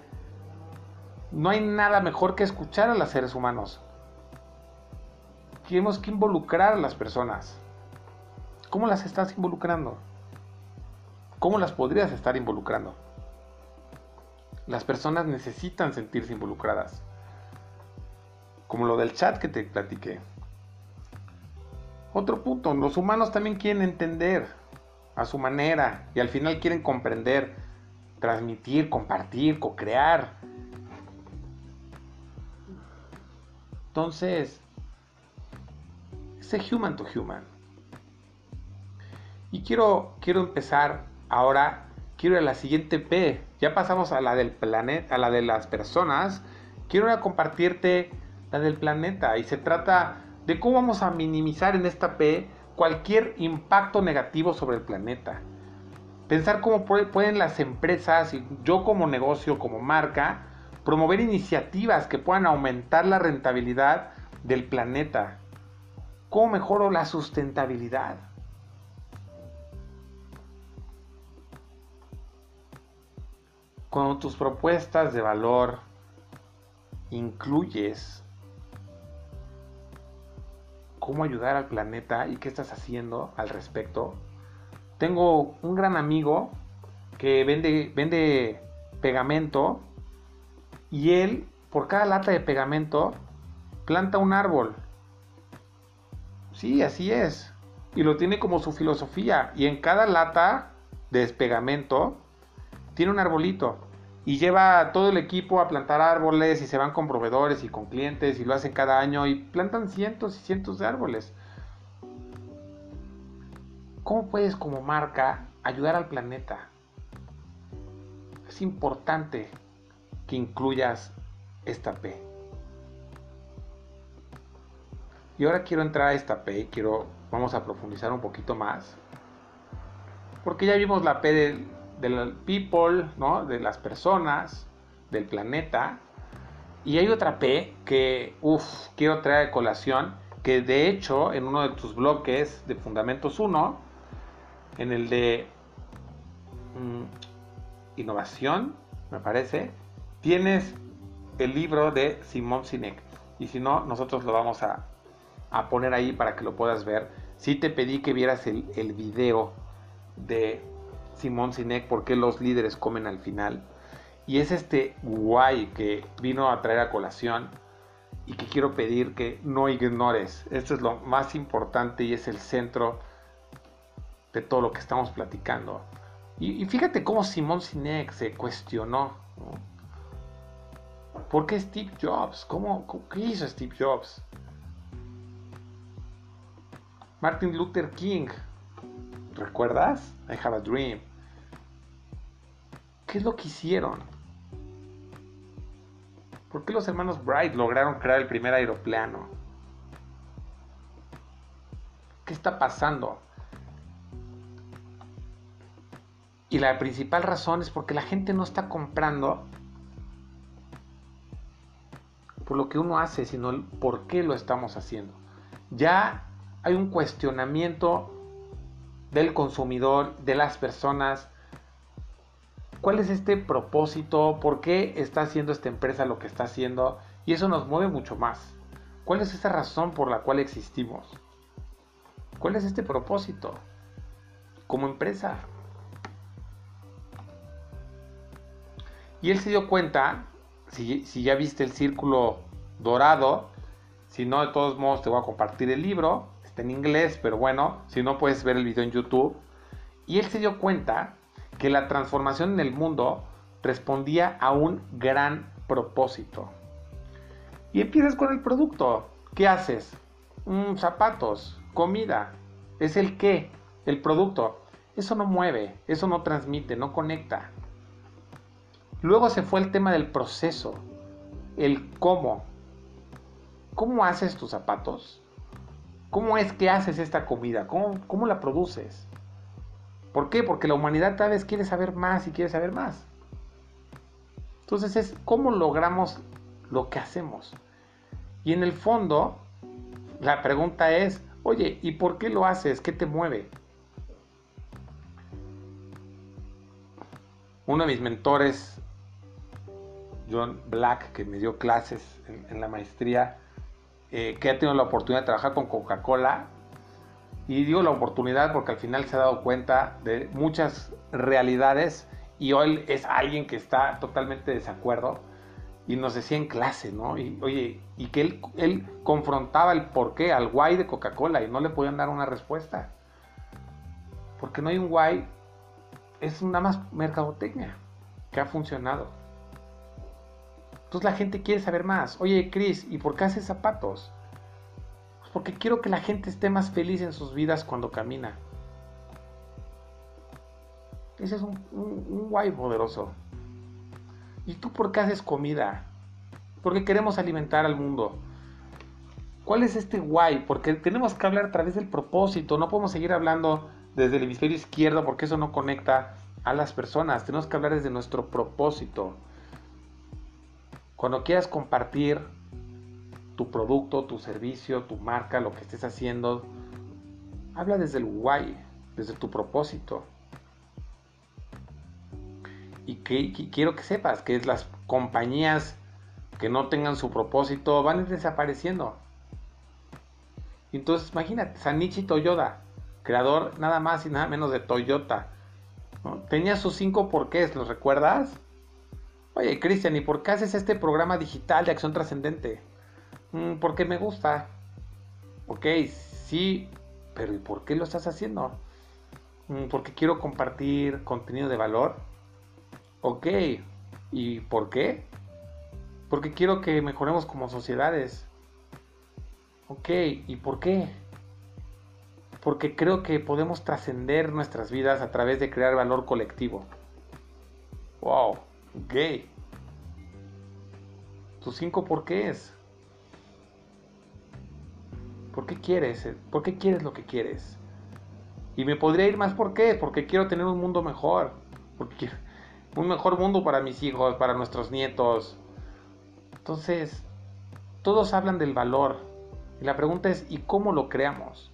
no hay nada mejor que escuchar a los seres humanos tenemos que involucrar a las personas. ¿Cómo las estás involucrando? ¿Cómo las podrías estar involucrando? Las personas necesitan sentirse involucradas. Como lo del chat que te platiqué. Otro punto, los humanos también quieren entender a su manera y al final quieren comprender, transmitir, compartir, co-crear. Entonces, human to human. Y quiero, quiero empezar ahora, quiero a la siguiente P. Ya pasamos a la del planeta, a la de las personas. Quiero compartirte la del planeta. Y se trata de cómo vamos a minimizar en esta P cualquier impacto negativo sobre el planeta. Pensar cómo pueden las empresas y yo como negocio, como marca, promover iniciativas que puedan aumentar la rentabilidad del planeta ¿Cómo mejoro la sustentabilidad? Cuando tus propuestas de valor incluyes cómo ayudar al planeta y qué estás haciendo al respecto. Tengo un gran amigo que vende, vende pegamento y él, por cada lata de pegamento, planta un árbol. Sí, así es. Y lo tiene como su filosofía. Y en cada lata de despegamento tiene un arbolito. Y lleva todo el equipo a plantar árboles y se van con proveedores y con clientes y lo hacen cada año y plantan cientos y cientos de árboles. ¿Cómo puedes como marca ayudar al planeta? Es importante que incluyas esta P. Y ahora quiero entrar a esta P, quiero, vamos a profundizar un poquito más. Porque ya vimos la P del, del people, ¿no? De las personas, del planeta. Y hay otra P que, uff, quiero traer a colación, que de hecho en uno de tus bloques de Fundamentos 1, en el de mm, innovación, me parece, tienes el libro de Simón Sinek. Y si no, nosotros lo vamos a, a poner ahí para que lo puedas ver. Sí te pedí que vieras el, el video de Simón Sinek, por qué los líderes comen al final. Y es este guay que vino a traer a colación y que quiero pedir que no ignores. Esto es lo más importante y es el centro de todo lo que estamos platicando. Y, fíjate cómo Simón Sinek se cuestionó. ¿Por qué Steve Jobs? ¿Cómo, ¿Qué hizo Steve Jobs? Martin Luther King. ¿Recuerdas? I have a dream. ¿Qué es lo que hicieron? ¿Por qué los hermanos Bright lograron crear el primer aeroplano? ¿Qué está pasando? Y la principal razón es porque la gente no está comprando por lo que uno hace, sino por qué lo estamos haciendo. Ya hay un cuestionamiento del consumidor, de las personas, cuál es este propósito, por qué está haciendo esta empresa lo que está haciendo, y eso nos mueve mucho más. ¿Cuál es esa razón por la cual existimos? ¿Cuál es este propósito como empresa? Y él se dio cuenta, si, si, ya viste el círculo dorado, si no, de todos modos te voy a compartir el libro, en inglés, pero bueno, si no puedes ver el video en YouTube. Y él se dio cuenta que la transformación en el mundo respondía a un gran propósito. Y empiezas con el producto. ¿Qué haces? Mm, zapatos, comida. Es el qué, el producto. Eso no mueve, eso no transmite, no conecta. Luego se fue el tema del proceso, el cómo. ¿Cómo haces tus zapatos? ¿Cómo es que haces esta comida? ¿Cómo, cómo la produces? ¿Por qué? Porque la humanidad cada vez quiere saber más y quiere saber más. Entonces es cómo logramos lo que hacemos. Y en el fondo, la pregunta es, oye, ¿y por qué lo haces? ¿Qué te mueve? Uno de mis mentores, John Black, que me dio clases en, la maestría, eh, que ha tenido la oportunidad de trabajar con Coca-Cola, y digo la oportunidad porque al final se ha dado cuenta de muchas realidades y hoy es alguien que está totalmente de desacuerdo y nos decía en clase, ¿no? Y oye, y que él, él confrontaba el porqué al guay de Coca-Cola y no le podían dar una respuesta. Porque no hay un guay, es nada más mercadotecnia que ha funcionado. Entonces la gente quiere saber más. Oye, Chris, ¿y por qué haces zapatos? porque quiero que la gente esté más feliz en sus vidas cuando camina. Ese es un, guay poderoso. ¿Y tú por qué haces comida? Porque queremos alimentar al mundo. ¿Cuál es este guay? Porque tenemos que hablar a través del propósito. No podemos seguir hablando desde el hemisferio izquierdo porque eso no conecta a las personas. Tenemos que hablar desde nuestro propósito. Cuando quieras compartir tu producto, tu servicio, tu marca, lo que estés haciendo. Habla desde el why, desde tu propósito. Y que, quiero que sepas que las compañías que no tengan su propósito van desapareciendo. Entonces, imagínate, Sanichi Toyota, creador nada más y nada menos de Toyota. Tenía sus cinco porqués, ¿los recuerdas? Oye, Cristian, ¿y por qué haces este programa digital de acción trascendente? Mm, porque me gusta. Ok, sí, pero ¿y por qué lo estás haciendo? Mm, porque quiero compartir contenido de valor. Ok, ¿y por qué? Porque quiero que mejoremos como sociedades. Ok, ¿y por qué? Porque creo que podemos trascender nuestras vidas a través de crear valor colectivo. Wow, gay. Tus cinco porqués. ¿Por qué quieres? ¿Por qué quieres lo que quieres? Y me podría ir más por qué? Porque quiero tener un mundo mejor. Porque un mejor mundo para mis hijos, para nuestros nietos. Entonces, todos hablan del valor. Y la pregunta es, ¿y cómo lo creamos?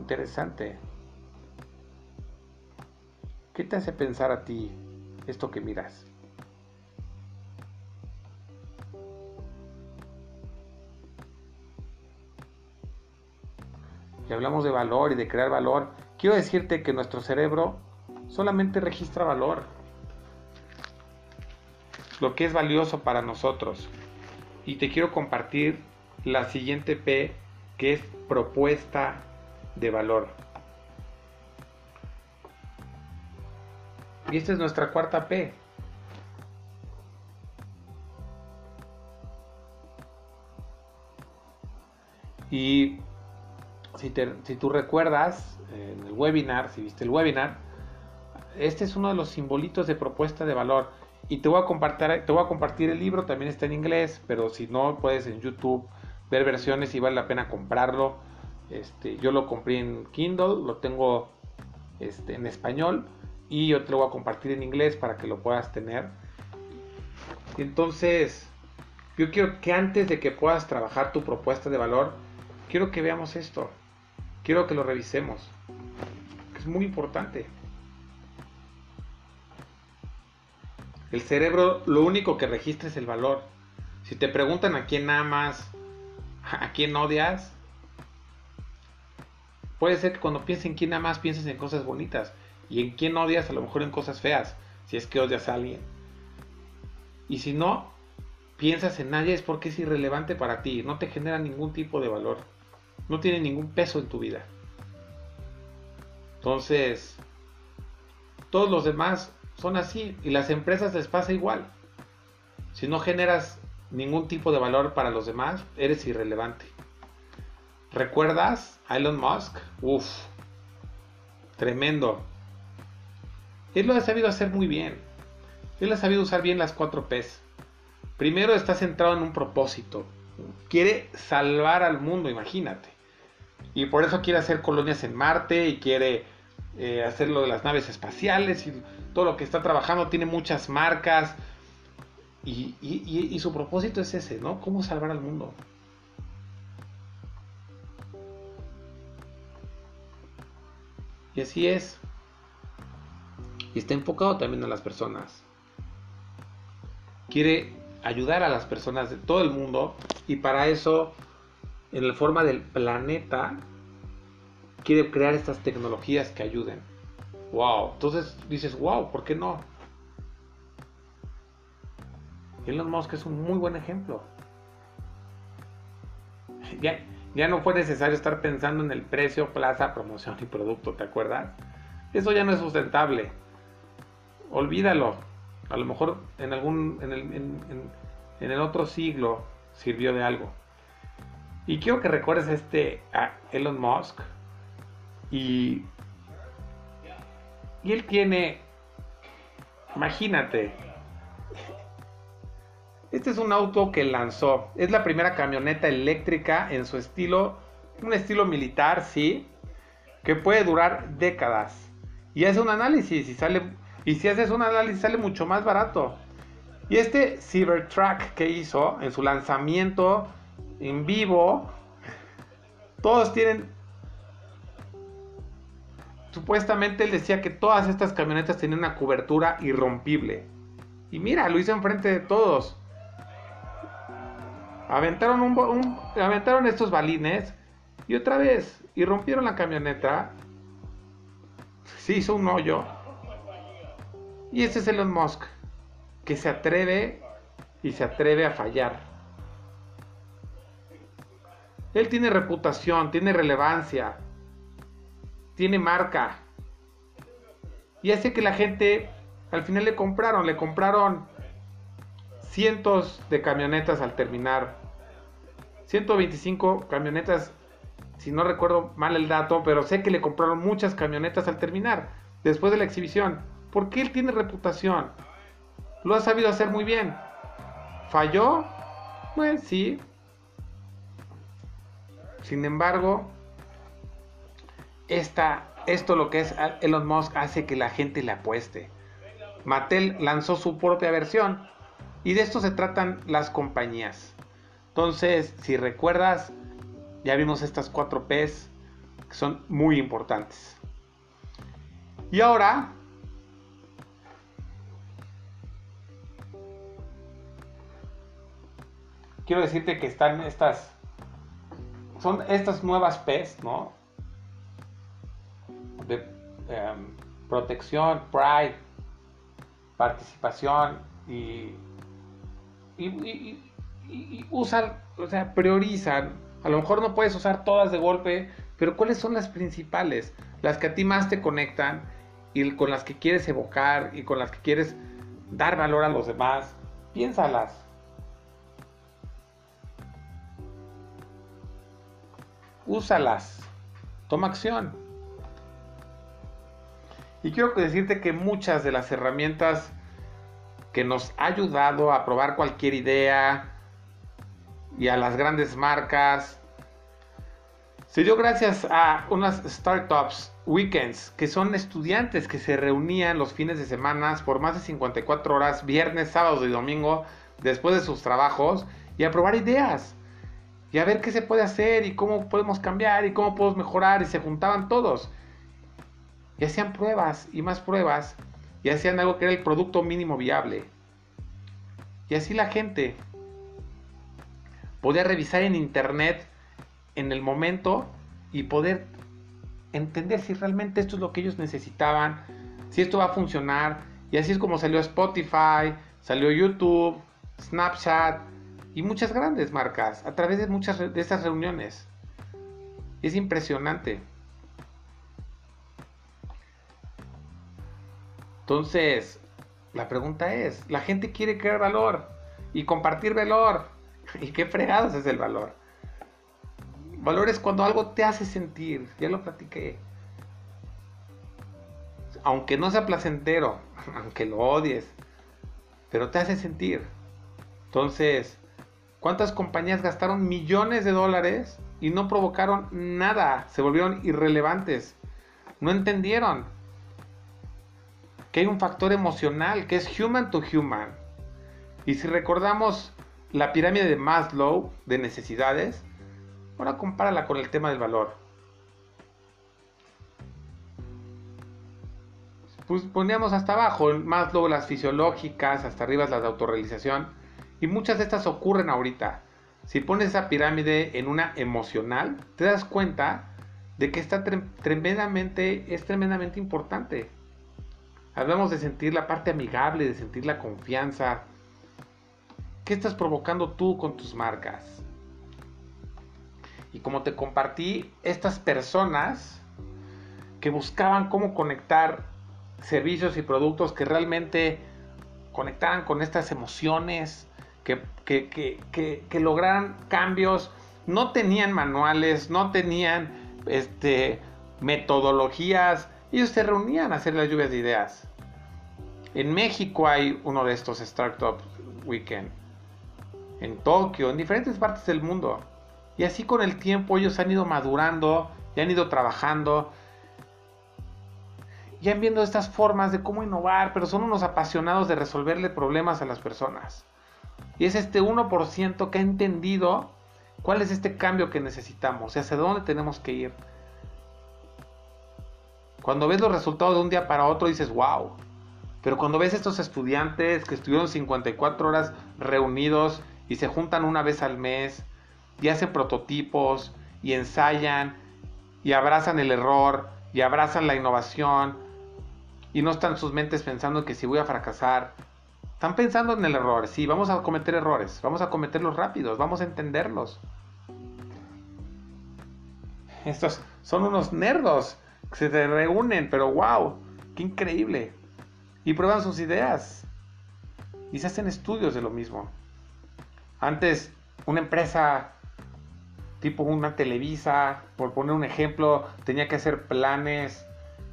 Interesante. ¿Qué te hace pensar a ti esto que miras? Y hablamos de valor y de crear valor, quiero decirte que nuestro cerebro solamente registra valor. Lo que es valioso para nosotros. Y te quiero compartir la siguiente P, que es propuesta de valor. Y esta es nuestra cuarta P. Y si, si, tú recuerdas en el webinar, si viste el webinar, este es uno de los simbolitos de propuesta de valor. Y te voy a compartir, te voy a compartir el libro, también está en inglés, pero si no, puedes en YouTube ver versiones y vale la pena comprarlo. Este, yo lo compré en Kindle, lo tengo este, en español y yo te lo voy a compartir en inglés para que lo puedas tener. Entonces, yo quiero que antes de que puedas trabajar tu propuesta de valor, quiero que veamos esto. Quiero que lo revisemos. Es muy importante. El cerebro lo único que registra es el valor. Si te preguntan a quién amas, a quién odias, puede ser que cuando pienses en quién amas pienses en cosas bonitas. Y en quién odias, a lo mejor en cosas feas, si es que odias a alguien. Y si no, piensas en nadie es porque es irrelevante para ti, no te genera ningún tipo de valor, no tiene ningún peso en tu vida. Entonces, todos los demás son así y las empresas les pasa igual. Si no generas ningún tipo de valor para los demás, eres irrelevante. ¿Recuerdas a Elon Musk? Uf, tremendo. Él lo ha sabido hacer muy bien. Él ha sabido usar bien las cuatro P's. Primero está centrado en un propósito. Quiere salvar al mundo, imagínate. Y por eso quiere hacer colonias en Marte y quiere eh, hacer lo de las naves espaciales y todo lo que está trabajando. Tiene muchas marcas. Y, y su propósito es ese, ¿no? ¿Cómo salvar al mundo? Y así es y está enfocado también a las personas. Quiere ayudar a las personas de todo el mundo y para eso, en la forma del planeta, quiere crear estas tecnologías que ayuden. Wow, entonces dices, wow, ¿por qué no? Elon Musk es un muy buen ejemplo. Ya, ya no fue necesario estar pensando en el precio, plaza, promoción y producto, ¿te acuerdas? Eso ya no es sustentable olvídalo. A lo mejor en algún en el, en, el otro siglo sirvió de algo. Y quiero que recuerdes este a Elon Musk y y él tiene imagínate este es un auto que lanzó. Es la primera camioneta eléctrica en su estilo, un estilo militar, sí, que puede durar décadas. Y hace un análisis y sale y si haces un análisis sale mucho más barato. Y este Cybertruck que hizo en su lanzamiento en vivo, todos tienen... Supuestamente él decía que todas estas camionetas tenían una cobertura irrompible. Y mira, lo hizo enfrente de todos. Aventaron, estos balines y otra vez irrumpieron la camioneta. Se hizo un hoyo y ese es Elon Musk, que se atreve y se atreve a fallar. Él tiene reputación, tiene relevancia, tiene marca. Y hace que la gente al final le compraron, le compraron cientos de camionetas al terminar. 125 camionetas, si no recuerdo mal el dato, pero sé que le compraron muchas camionetas al terminar, después de la exhibición. Porque él tiene reputación. lo ha sabido hacer muy bien. ¿Falló? Pues sí. Sin embargo, esta, esto lo que es Elon Musk hace que la gente le apueste. Mattel lanzó su propia versión y de esto se tratan las compañías. Entonces, si recuerdas, ya vimos estas cuatro P's que son muy importantes. Y ahora quiero decirte que están estas son estas nuevas P's, ¿no? De em, protección, pride, participación y, y, y, usan, o sea, priorizan. A lo mejor no puedes usar todas de golpe, pero ¿cuáles son las principales? Las que a ti más te conectan y con las que quieres evocar y con las que quieres dar valor a los demás. Piénsalas. Úsalas. Toma acción. Y quiero decirte que muchas de las herramientas que nos ha ayudado a probar cualquier idea y a las grandes marcas se dio gracias a unas startups weekends, que son estudiantes que se reunían los fines de semana por más de 54 horas, viernes, sábados y domingo, después de sus trabajos, y a probar ideas. Y a ver qué se puede hacer y cómo podemos cambiar y cómo podemos mejorar. Y se juntaban todos. Y hacían pruebas y más pruebas. Y hacían algo que era el producto mínimo viable. Y así la gente podía revisar en internet en el momento y poder entender si realmente esto es lo que ellos necesitaban, si esto va a funcionar. Y así es como salió Spotify, salió YouTube, Snapchat y muchas grandes marcas a través de muchas de estas reuniones. Es impresionante. Entonces, la pregunta es, la gente quiere crear valor y compartir valor. ¿Y qué fregados es el valor? Valor es cuando algo te hace sentir, ya lo platiqué. Aunque no sea placentero, aunque lo odies, pero te hace sentir. Entonces, ¿cuántas compañías gastaron millones de dólares y no provocaron nada? Se volvieron irrelevantes. No entendieron que hay un factor emocional que es human to human. Y si recordamos la pirámide de Maslow de necesidades, Ahora compárala con el tema del valor. Pues poníamos hasta abajo, luego las fisiológicas, hasta arriba las de autorrealización. Y muchas de estas ocurren ahorita. Si pones esa pirámide en una emocional, te das cuenta de que está tremendamente, es tremendamente importante. Hablamos de sentir la parte amigable, de sentir la confianza. ¿Qué estás provocando tú con tus marcas? Y como te compartí, estas personas que buscaban cómo conectar servicios y productos que realmente conectaran con estas emociones, que, que, lograran cambios, no tenían manuales, no tenían este, metodologías, ellos se reunían a hacer las lluvias de ideas. En México hay uno de estos Startup Weekend, en Tokio, en diferentes partes del mundo. Y así con el tiempo ellos han ido madurando y han ido trabajando. Y han viendo estas formas de cómo innovar, pero son unos apasionados de resolverle problemas a las personas. Y es este 1% que ha entendido cuál es este cambio que necesitamos y hacia dónde tenemos que ir. Cuando ves los resultados de un día para otro dices, wow. Pero cuando ves estos estudiantes que estuvieron 54 horas reunidos y se juntan una vez al mes y hacen prototipos y ensayan y abrazan el error y abrazan la innovación y no están sus mentes pensando que si voy a fracasar. Están pensando en el error, sí, vamos a cometer errores, vamos a cometerlos rápidos, vamos a entenderlos. Estos son unos nerdos que se reúnen, pero wow, qué increíble. Y prueban sus ideas. Y se hacen estudios de lo mismo. Antes, una empresa tipo una Televisa, por poner un ejemplo, tenía que hacer planes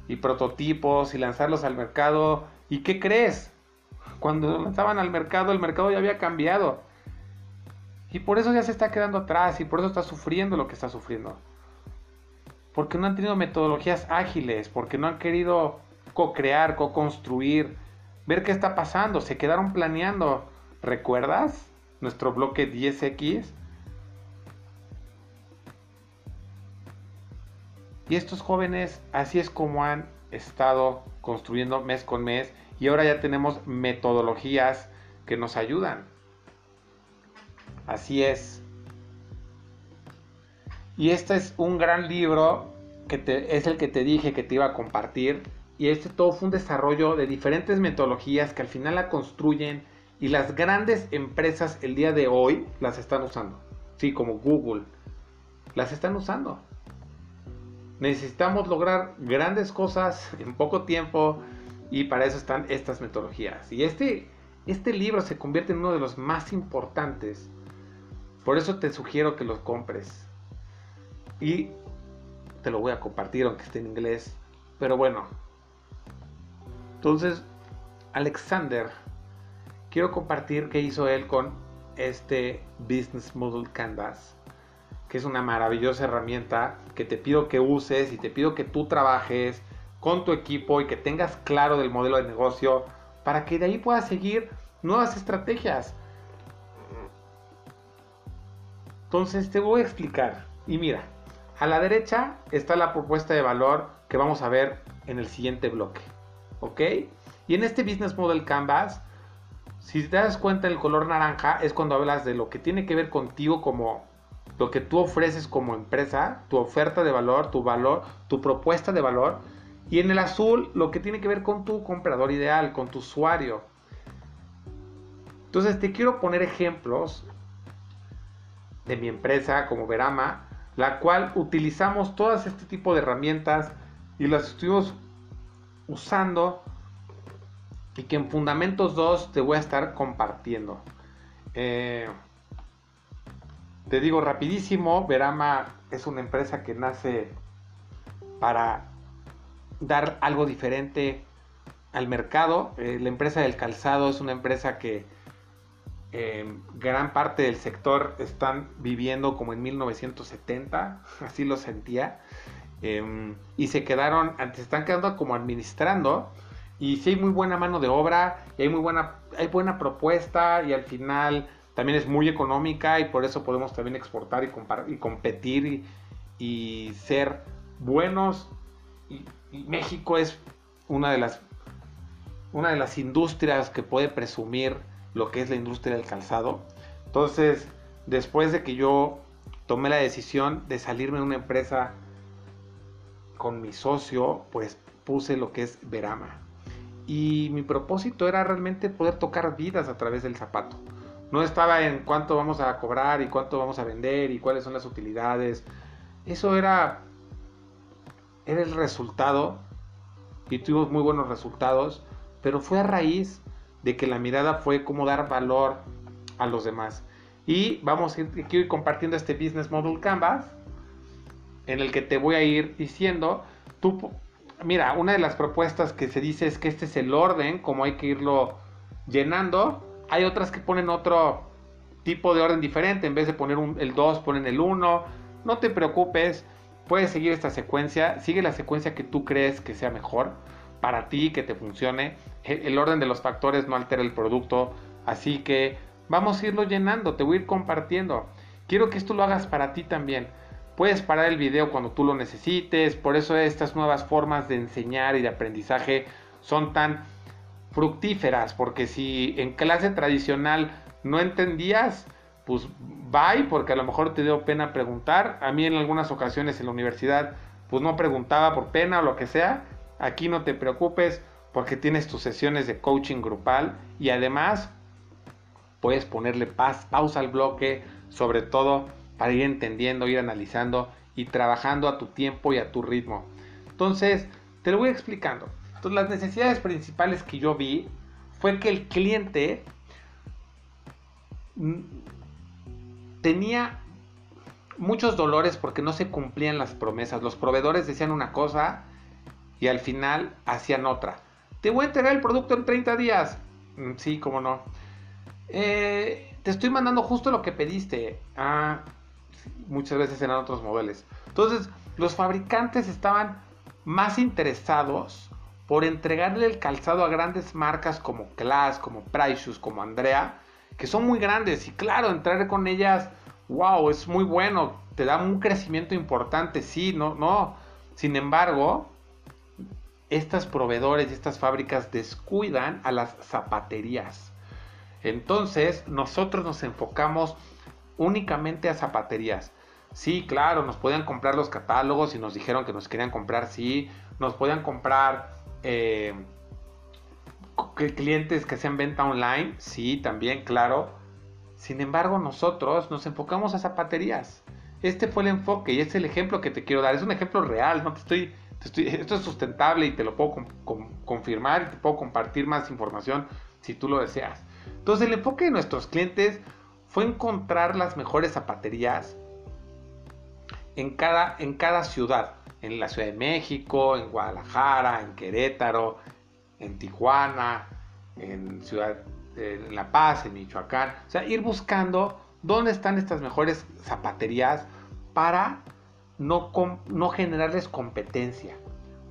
y prototipos y lanzarlos al mercado. ¿Y qué crees? Cuando lanzaban al mercado, el mercado ya había cambiado. Y por eso ya se está quedando atrás y por eso está sufriendo lo que está sufriendo. Porque no han tenido metodologías ágiles, porque no han querido co-crear, co-construir, ver qué está pasando, se quedaron planeando. ¿Recuerdas nuestro bloque 10X? Y estos jóvenes así es como han estado construyendo mes con mes y ahora ya tenemos metodologías que nos ayudan. Así es. Y este es un gran libro que es el que te dije que te iba a compartir. Y este todo fue un desarrollo de diferentes metodologías que al final la construyen y las grandes empresas el día de hoy las están usando. Sí, como Google. Las están usando necesitamos lograr grandes cosas en poco tiempo y para eso están estas metodologías. Y este, este libro se convierte en uno de los más importantes. Por eso te sugiero que lo compres. Y te lo voy a compartir aunque esté en inglés. Pero bueno. Entonces, Alexander, quiero compartir qué hizo él con este Business Model Canvas que es una maravillosa herramienta que te pido que uses y te pido que tú trabajes con tu equipo y que tengas claro del modelo de negocio para que de ahí puedas seguir nuevas estrategias. Entonces te voy a explicar. Y mira, a la derecha está la propuesta de valor que vamos a ver en el siguiente bloque. ¿Ok? Y en este Business Model Canvas, si te das cuenta el color naranja es cuando hablas de lo que tiene que ver contigo como lo que tú ofreces como empresa, tu oferta de valor, tu valor, tu propuesta de valor. Y en el azul, lo que tiene que ver con tu comprador ideal, con tu usuario. Entonces te quiero poner ejemplos de mi empresa como Verama, la cual utilizamos todas este tipo de herramientas y las estuvimos usando y que en Fundamentos 2 te voy a estar compartiendo. Eh, te digo rapidísimo, Verama es una empresa que nace para dar algo diferente al mercado. Eh, la empresa del calzado es una empresa que eh, gran parte del sector están viviendo como en 1970, así lo sentía, em, y se quedaron, se están quedando como administrando, y sí hay muy buena mano de obra, y hay muy buena, hay buena propuesta, y al final también es muy económica y por eso podemos también exportar y, y competir y, ser buenos. Y, México es una de las una de las industrias que puede presumir lo que es la industria del calzado. Entonces, después de que yo tomé la decisión de salirme de una empresa con mi socio, pues puse lo que es Verama. Y mi propósito era realmente poder tocar vidas a través del zapato. No estaba en cuánto vamos a cobrar y cuánto vamos a vender y cuáles son las utilidades. Eso era, era el resultado y tuvimos muy buenos resultados, pero fue a raíz de que la mirada fue cómo dar valor a los demás. Y vamos a ir, compartiendo este Business Model Canvas en el que te voy a ir diciendo, mira, una de las propuestas que se dice es que este es el orden, como hay que irlo llenando hay otras que ponen otro tipo de orden diferente. En vez de poner el 2, ponen el 1. No te preocupes. Puedes seguir esta secuencia. Sigue la secuencia que tú crees que sea mejor para ti, que te funcione. El orden de los factores no altera el producto. Así que vamos a irlo llenando. Te voy a ir compartiendo. Quiero que esto lo hagas para ti también. Puedes parar el video cuando tú lo necesites. Por eso estas nuevas formas de enseñar y de aprendizaje son tan fructíferas, porque si en clase tradicional no entendías, pues bye, porque a lo mejor te dio pena preguntar. A mí en algunas ocasiones en la universidad, pues no preguntaba por pena o lo que sea. Aquí no te preocupes porque tienes tus sesiones de coaching grupal y además puedes ponerle pausa al bloque, sobre todo para ir entendiendo, ir analizando y trabajando a tu tiempo y a tu ritmo. Entonces, te lo voy explicando. Entonces, las necesidades principales que yo vi fue que el cliente tenía muchos dolores porque no se cumplían las promesas. Los proveedores decían una cosa y al final hacían otra. Te voy a entregar el producto en 30 días. Mm, sí, cómo no. Eh, te estoy mandando justo lo que pediste. Ah, muchas veces eran otros modelos. Entonces, los fabricantes estaban más interesados por entregarle el calzado a grandes marcas como Class, como Price como Andrea, que son muy grandes. Y claro, entrar con ellas, wow, es muy bueno, te da un crecimiento importante, sí, no, no. Sin embargo, estas proveedores y estas fábricas descuidan a las zapaterías. Entonces, nosotros nos enfocamos únicamente a zapaterías. Sí, claro, nos podían comprar los catálogos y nos dijeron que nos querían comprar, sí. Nos podían comprar eh, clientes que sean venta online, sí, también, claro. Sin embargo, nosotros nos enfocamos a zapaterías. Este fue el enfoque y es el ejemplo que te quiero dar. Es un ejemplo real, no te estoy, esto es sustentable y te lo puedo confirmar y te puedo compartir más información si tú lo deseas. Entonces, el enfoque de nuestros clientes fue encontrar las mejores zapaterías en cada, en cada ciudad. En la Ciudad de México, en Guadalajara, en Querétaro, en Tijuana, en Ciudad La Paz, en Michoacán. O sea, ir buscando dónde están estas mejores zapaterías para no, no generarles competencia.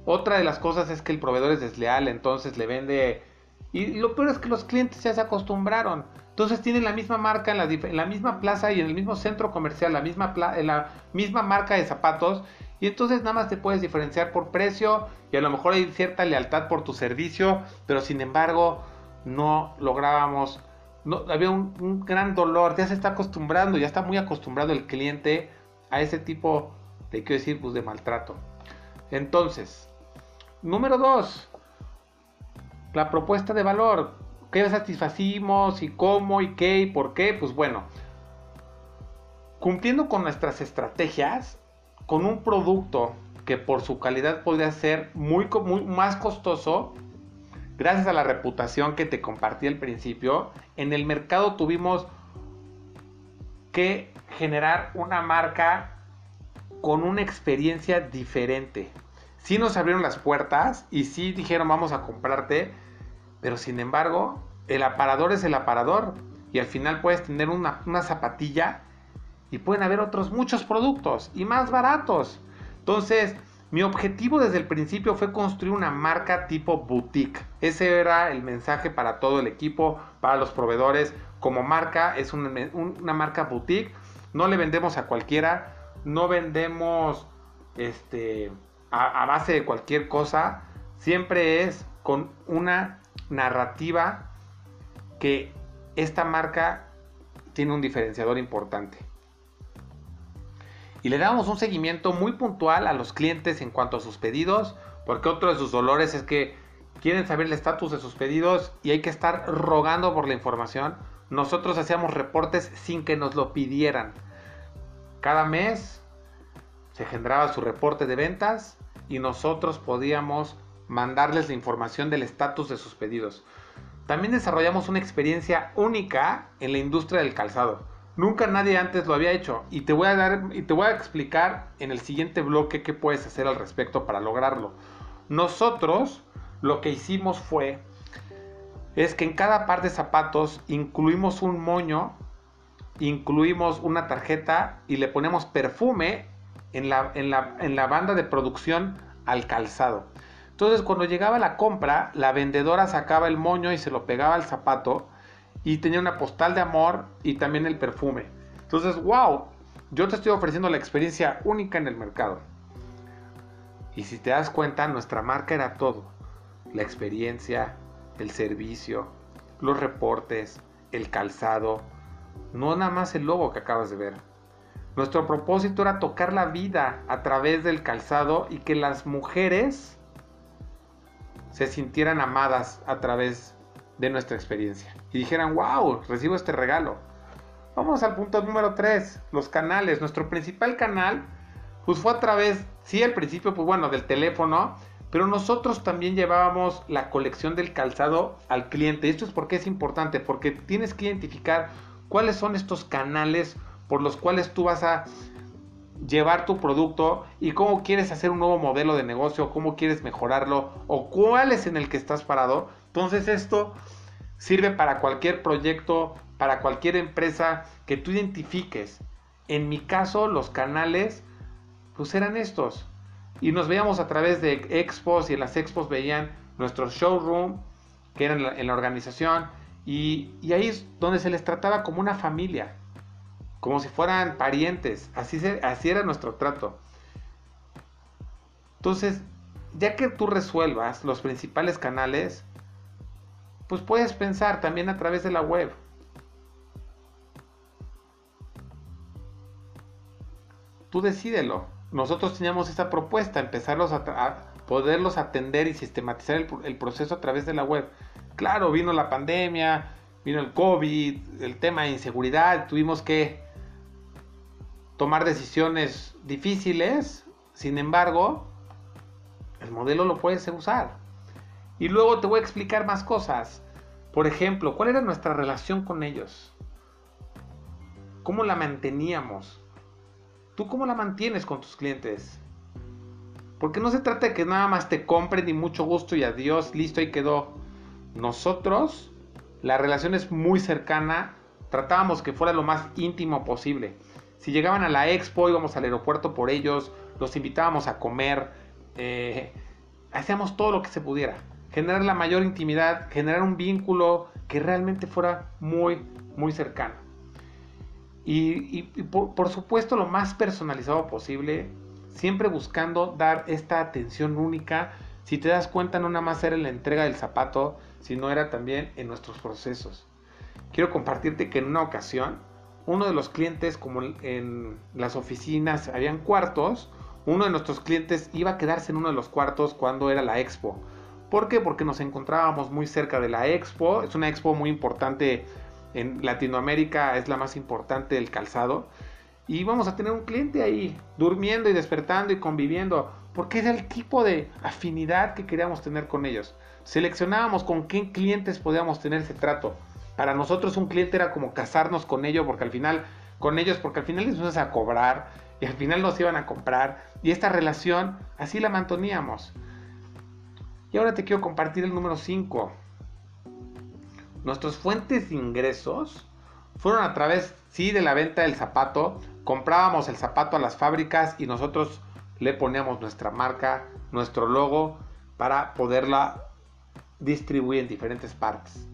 Otra de las cosas es que el proveedor es desleal, entonces le vende... Y lo peor es que los clientes ya se acostumbraron. Entonces tienen la misma marca en la, misma plaza y en el mismo centro comercial, la misma, marca de zapatos. Y entonces nada más te puedes diferenciar por precio y a lo mejor hay cierta lealtad por tu servicio, pero sin embargo no lográbamos, no, había un, gran dolor, ya se está acostumbrando, ya está muy acostumbrado el cliente a ese tipo de, quiero decir, pues de maltrato. Entonces, número dos, la propuesta de valor qué satisfacimos y cómo y qué y por qué, pues bueno, cumpliendo con nuestras estrategias, con un producto que por su calidad podría ser muy, muy más costoso, gracias a la reputación que te compartí al principio, en el mercado tuvimos que generar una marca con una experiencia diferente. Sí nos abrieron las puertas y sí dijeron vamos a comprarte, pero sin embargo, el aparador es el aparador. Y al final puedes tener una, zapatilla y pueden haber otros muchos productos y más baratos. Entonces, mi objetivo desde el principio fue construir una marca tipo boutique. Ese era el mensaje para todo el equipo, para los proveedores. Como marca, es una, marca boutique. No le vendemos a cualquiera. No vendemos este, a base de cualquier cosa. Siempre es con una narrativa que esta marca tiene un diferenciador importante. Y le damos un seguimiento muy puntual a los clientes en cuanto a sus pedidos, porque otro de sus dolores es que quieren saber el estatus de sus pedidos y hay que estar rogando por la información. Nosotros hacíamos reportes sin que nos lo pidieran. Cada mes se generaba su reporte de ventas y nosotros podíamos mandarles la información del estatus de sus pedidos. También desarrollamos una experiencia única en la industria del calzado. Nunca nadie antes lo había hecho y te voy a dar y te voy a explicar en el siguiente bloque qué puedes hacer al respecto para lograrlo. Nosotros lo que hicimos fue es que en cada par de zapatos incluimos un moño, incluimos una tarjeta y le ponemos perfume en la, en la, en la banda de producción al calzado. Entonces cuando llegaba la compra, la vendedora sacaba el moño y se lo pegaba al zapato y tenía una postal de amor y también el perfume. Entonces, wow, yo te estoy ofreciendo la experiencia única en el mercado. Y si te das cuenta, nuestra marca era todo. La experiencia, el servicio, los reportes, el calzado, no nada más el logo que acabas de ver. Nuestro propósito era tocar la vida a través del calzado y que las mujeres se sintieran amadas a través de nuestra experiencia y dijeran, wow, recibo este regalo. Vamos al punto número 3, los canales. Nuestro principal canal, pues fue a través, sí, al principio, pues bueno, del teléfono, pero nosotros también llevábamos la colección del calzado al cliente. Esto es porque es importante, porque tienes que identificar cuáles son estos canales por los cuales tú vas a llevar tu producto y cómo quieres hacer un nuevo modelo de negocio, cómo quieres mejorarlo o cuál es en el que estás parado. Entonces esto Sirve para cualquier proyecto, para cualquier empresa que tú identifiques. En mi caso, los canales, pues eran estos. Y nos veíamos a través de expos y en las expos veían nuestro showroom, que era en la, organización. Y, ahí es donde se les trataba como una familia, como si fueran parientes. Así, era nuestro trato. Entonces, ya que tú resuelvas los principales canales, pues puedes pensar también a través de la web. Tú decídelo. Nosotros teníamos esta propuesta, empezarlos a, poderlos atender y sistematizar el, proceso a través de la web. Claro, vino la pandemia, vino el COVID, el tema de inseguridad, tuvimos que tomar decisiones difíciles, sin embargo, el modelo lo puedes usar. Y luego te voy a explicar más cosas. Por ejemplo, ¿cuál era nuestra relación con ellos? ¿Cómo la manteníamos? ¿Tú cómo la mantienes con tus clientes? Porque no se trata de que nada más te compren y mucho gusto y adiós, listo, ahí quedó. Nosotros, la relación es muy cercana, tratábamos que fuera lo más íntimo posible. Si llegaban a la expo, íbamos al aeropuerto por ellos, los invitábamos a comer, eh, hacíamos todo lo que se pudiera generar la mayor intimidad, generar un vínculo que realmente fuera muy, muy cercano. Y, por, supuesto lo más personalizado posible, siempre buscando dar esta atención única. Si te das cuenta, no nada más era la entrega del zapato, sino era también en nuestros procesos. Quiero compartirte que en una ocasión, uno de los clientes, como en las oficinas habían cuartos, uno de nuestros clientes iba a quedarse en uno de los cuartos cuando era la expo. ¿Por qué? Porque nos encontrábamos muy cerca de la expo. Es una expo muy importante en Latinoamérica, es la más importante del calzado. Y vamos a tener un cliente ahí, durmiendo y despertando y conviviendo, porque es el tipo de afinidad que queríamos tener con ellos. Seleccionábamos con qué clientes podíamos tener ese trato. Para nosotros un cliente era como casarnos con ellos, porque al final, con ellos, porque al final les ibas a cobrar y al final nos iban a comprar. Y esta relación así la manteníamos. Y ahora te quiero compartir el número 5. Nuestras fuentes de ingresos fueron a través, sí, de la venta del zapato. Comprábamos el zapato a las fábricas y nosotros le poníamos nuestra marca, nuestro logo para poderla distribuir en diferentes partes.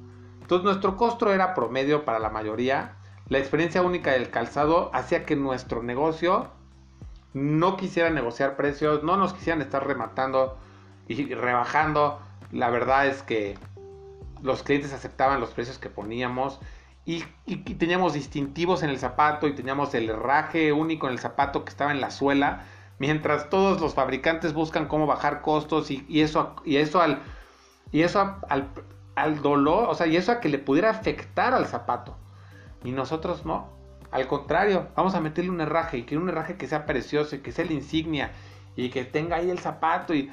Entonces nuestro costo era promedio para la mayoría. La experiencia única del calzado hacía que nuestro negocio no quisiera negociar precios, no nos quisieran estar rematando y rebajando. La verdad es que los clientes aceptaban los precios que poníamos y, teníamos distintivos en el zapato y teníamos el herraje único en el zapato que estaba en la suela. Mientras todos los fabricantes buscan cómo bajar costos y, eso, y eso al, y eso al, al dolor, o sea, y eso a que le pudiera afectar al zapato. Y nosotros no. Al contrario, vamos a meterle un herraje y que un herraje que sea precioso y que sea la insignia y que tenga ahí el zapato y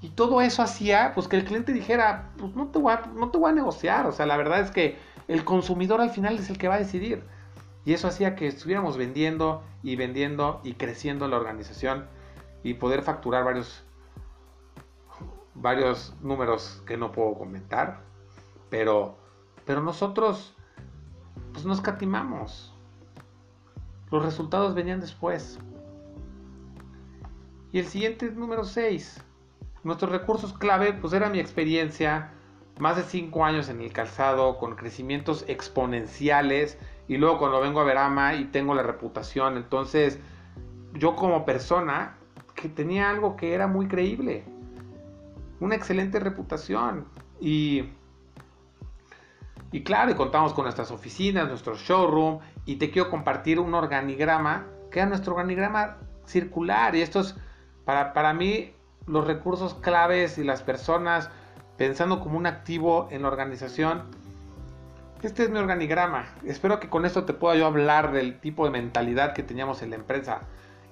y todo eso hacía pues que el cliente dijera, pues no te, voy a, no te voy a negociar. O sea, la verdad es que el consumidor al final es el que va a decidir. Y eso hacía que estuviéramos vendiendo y vendiendo y creciendo la organización y poder facturar varios, varios números que no puedo comentar. Pero, pero nosotros pues nos catimamos. Los resultados venían después. Y el siguiente número 6 Nuestros recursos clave, pues era mi experiencia, más de 5 años en el calzado, con crecimientos exponenciales, y luego cuando vengo a Verama y tengo la reputación, entonces yo como persona que tenía algo que era muy creíble, una excelente reputación, y, y claro, y contamos con nuestras oficinas, nuestro showroom, y te quiero compartir un organigrama, que era nuestro organigrama circular, y esto es, para, para mí, los recursos claves y las personas pensando como un activo en la organización. Este es mi organigrama. Espero que con esto te pueda yo hablar del tipo de mentalidad que teníamos en la empresa.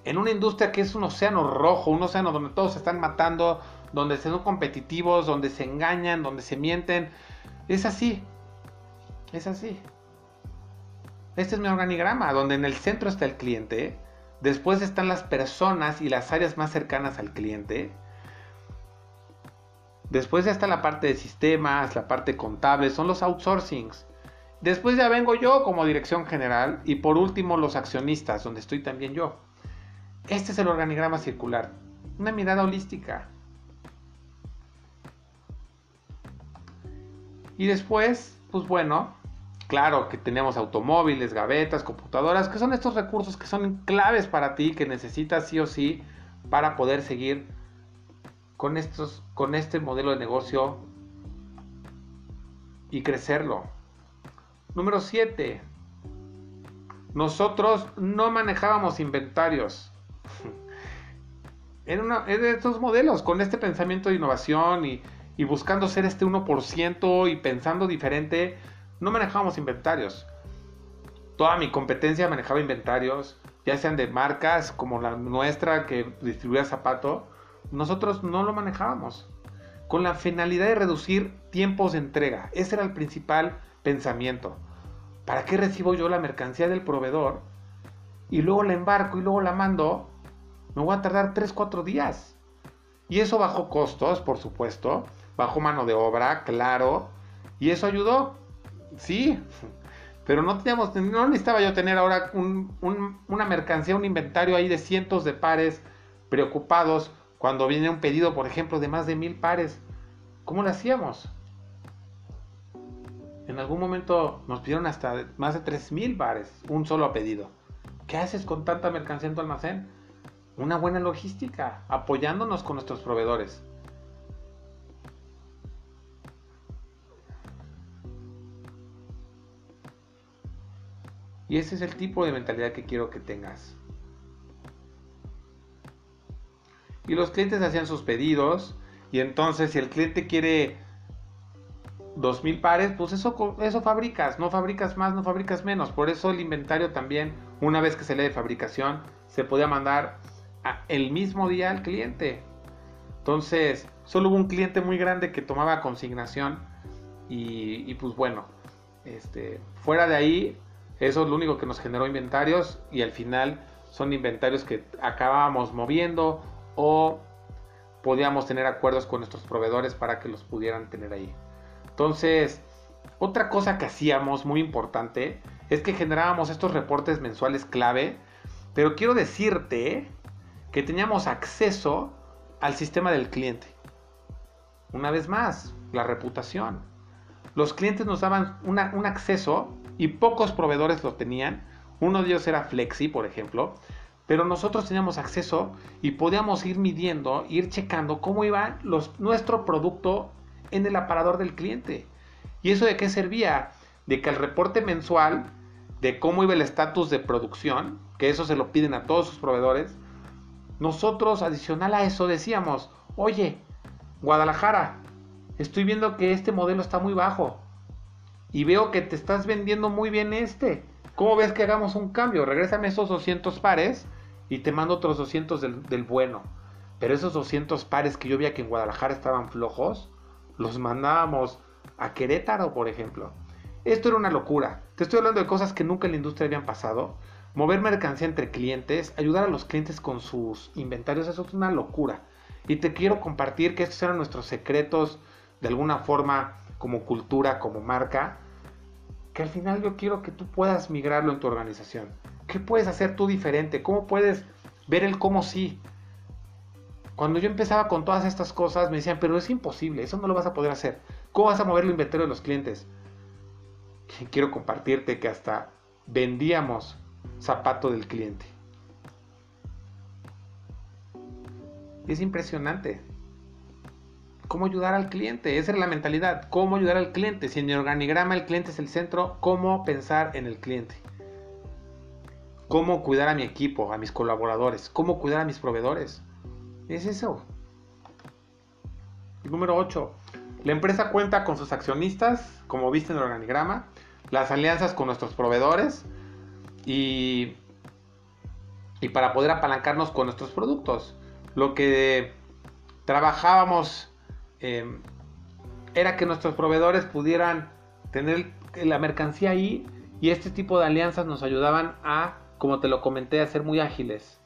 En una industria que es un océano rojo, un océano donde todos se están matando, donde se son competitivos, donde se engañan, donde se mienten. Es así. Es así. Este es mi organigrama, donde en el centro está el cliente. Después están las personas y las áreas más cercanas al cliente Después está la parte de sistemas, la parte contable, son los outsourcings. Después ya vengo yo como dirección general y por último los accionistas, donde estoy también yo. Este es el organigrama circular, una mirada holística. Y después, pues bueno, claro que tenemos automóviles, gavetas, computadoras, que son estos recursos que son claves para ti, que necesitas sí o sí para poder seguir con, estos, con este modelo de negocio y crecerlo. Número 7. Nosotros no manejábamos inventarios. Era de estos modelos, con este pensamiento de innovación y, y buscando ser este 1% y pensando diferente, no manejábamos inventarios. Toda mi competencia manejaba inventarios, ya sean de marcas como la nuestra que distribuía zapato, nosotros no lo manejábamos. Con la finalidad de reducir tiempos de entrega. Ese era el principal pensamiento. ¿Para qué recibo yo la mercancía del proveedor? Y luego la embarco y luego la mando. Me voy a tardar 3-4 días. Y eso bajó costos, por supuesto. Bajó mano de obra, claro. Y eso ayudó. Sí. Pero no teníamos, no necesitaba yo tener ahora una mercancía, un inventario ahí de cientos de pares preocupados cuando viene un pedido, por ejemplo, de más de mil pares, ¿cómo lo hacíamos? En algún momento nos pidieron hasta más de tres mil pares, un solo pedido. ¿Qué haces con tanta mercancía en tu almacén? Una buena logística, apoyándonos con nuestros proveedores. Y ese es el tipo de mentalidad que quiero que tengas. y los clientes hacían sus pedidos y entonces si el cliente quiere 2000 pares, pues eso, eso fabricas, no fabricas más, no fabricas menos. Por eso el inventario también, una vez que se lee de fabricación, se podía mandar el mismo día al cliente. Entonces, solo hubo un cliente muy grande que tomaba consignación y, y pues bueno, este, fuera de ahí, eso es lo único que nos generó inventarios y al final son inventarios que acabábamos moviendo o podíamos tener acuerdos con nuestros proveedores para que los pudieran tener ahí. Entonces, otra cosa que hacíamos muy importante es que generábamos estos reportes mensuales clave, pero quiero decirte que teníamos acceso al sistema del cliente. Una vez más, la reputación. Los clientes nos daban un acceso y pocos proveedores lo tenían. Uno de ellos era Flexi, por ejemplo, pero nosotros teníamos acceso y podíamos ir midiendo, ir checando cómo iba los, nuestro producto en el aparador del cliente. ¿Y eso de qué servía? De que el reporte mensual de cómo iba el estatus de producción, que eso se lo piden a todos sus proveedores, nosotros adicional a eso decíamos, oye, Guadalajara, estoy viendo que este modelo está muy bajo y veo que te estás vendiendo muy bien este. ¿Cómo ves que hagamos un cambio? Regrésame esos 200 pares y te mando otros 200 del, bueno. Pero esos 200 pares que yo veía que en Guadalajara estaban flojos, los mandábamos a Querétaro, por ejemplo. Esto era una locura. Te estoy hablando de cosas que nunca en la industria habían pasado. Mover mercancía entre clientes, ayudar a los clientes con sus inventarios, eso es una locura. Y te quiero compartir que estos eran nuestros secretos de alguna forma como cultura, como marca, que al final yo quiero que tú puedas migrarlo en tu organización. ¿Qué puedes hacer tú diferente? ¿Cómo puedes ver el cómo sí? Cuando yo empezaba con todas estas cosas, me decían, pero es imposible, eso no lo vas a poder hacer. ¿Cómo vas a mover el inventario de los clientes? Quiero compartirte que hasta vendíamos zapato del cliente. es impresionante. ¿Cómo ayudar al cliente? Esa es la mentalidad. ¿Cómo ayudar al cliente? Si en el organigrama el cliente es el centro, ¿cómo pensar en el cliente? cómo cuidar a mi equipo, a mis colaboradores, cómo cuidar a mis proveedores. Es eso. número 8. La empresa cuenta con sus accionistas, como viste en el organigrama, las alianzas con nuestros proveedores y, y para poder apalancarnos con nuestros productos. Lo que trabajábamos em, era que nuestros proveedores pudieran tener la mercancía ahí y este tipo de alianzas nos ayudaban a como te lo comenté, a ser muy ágiles.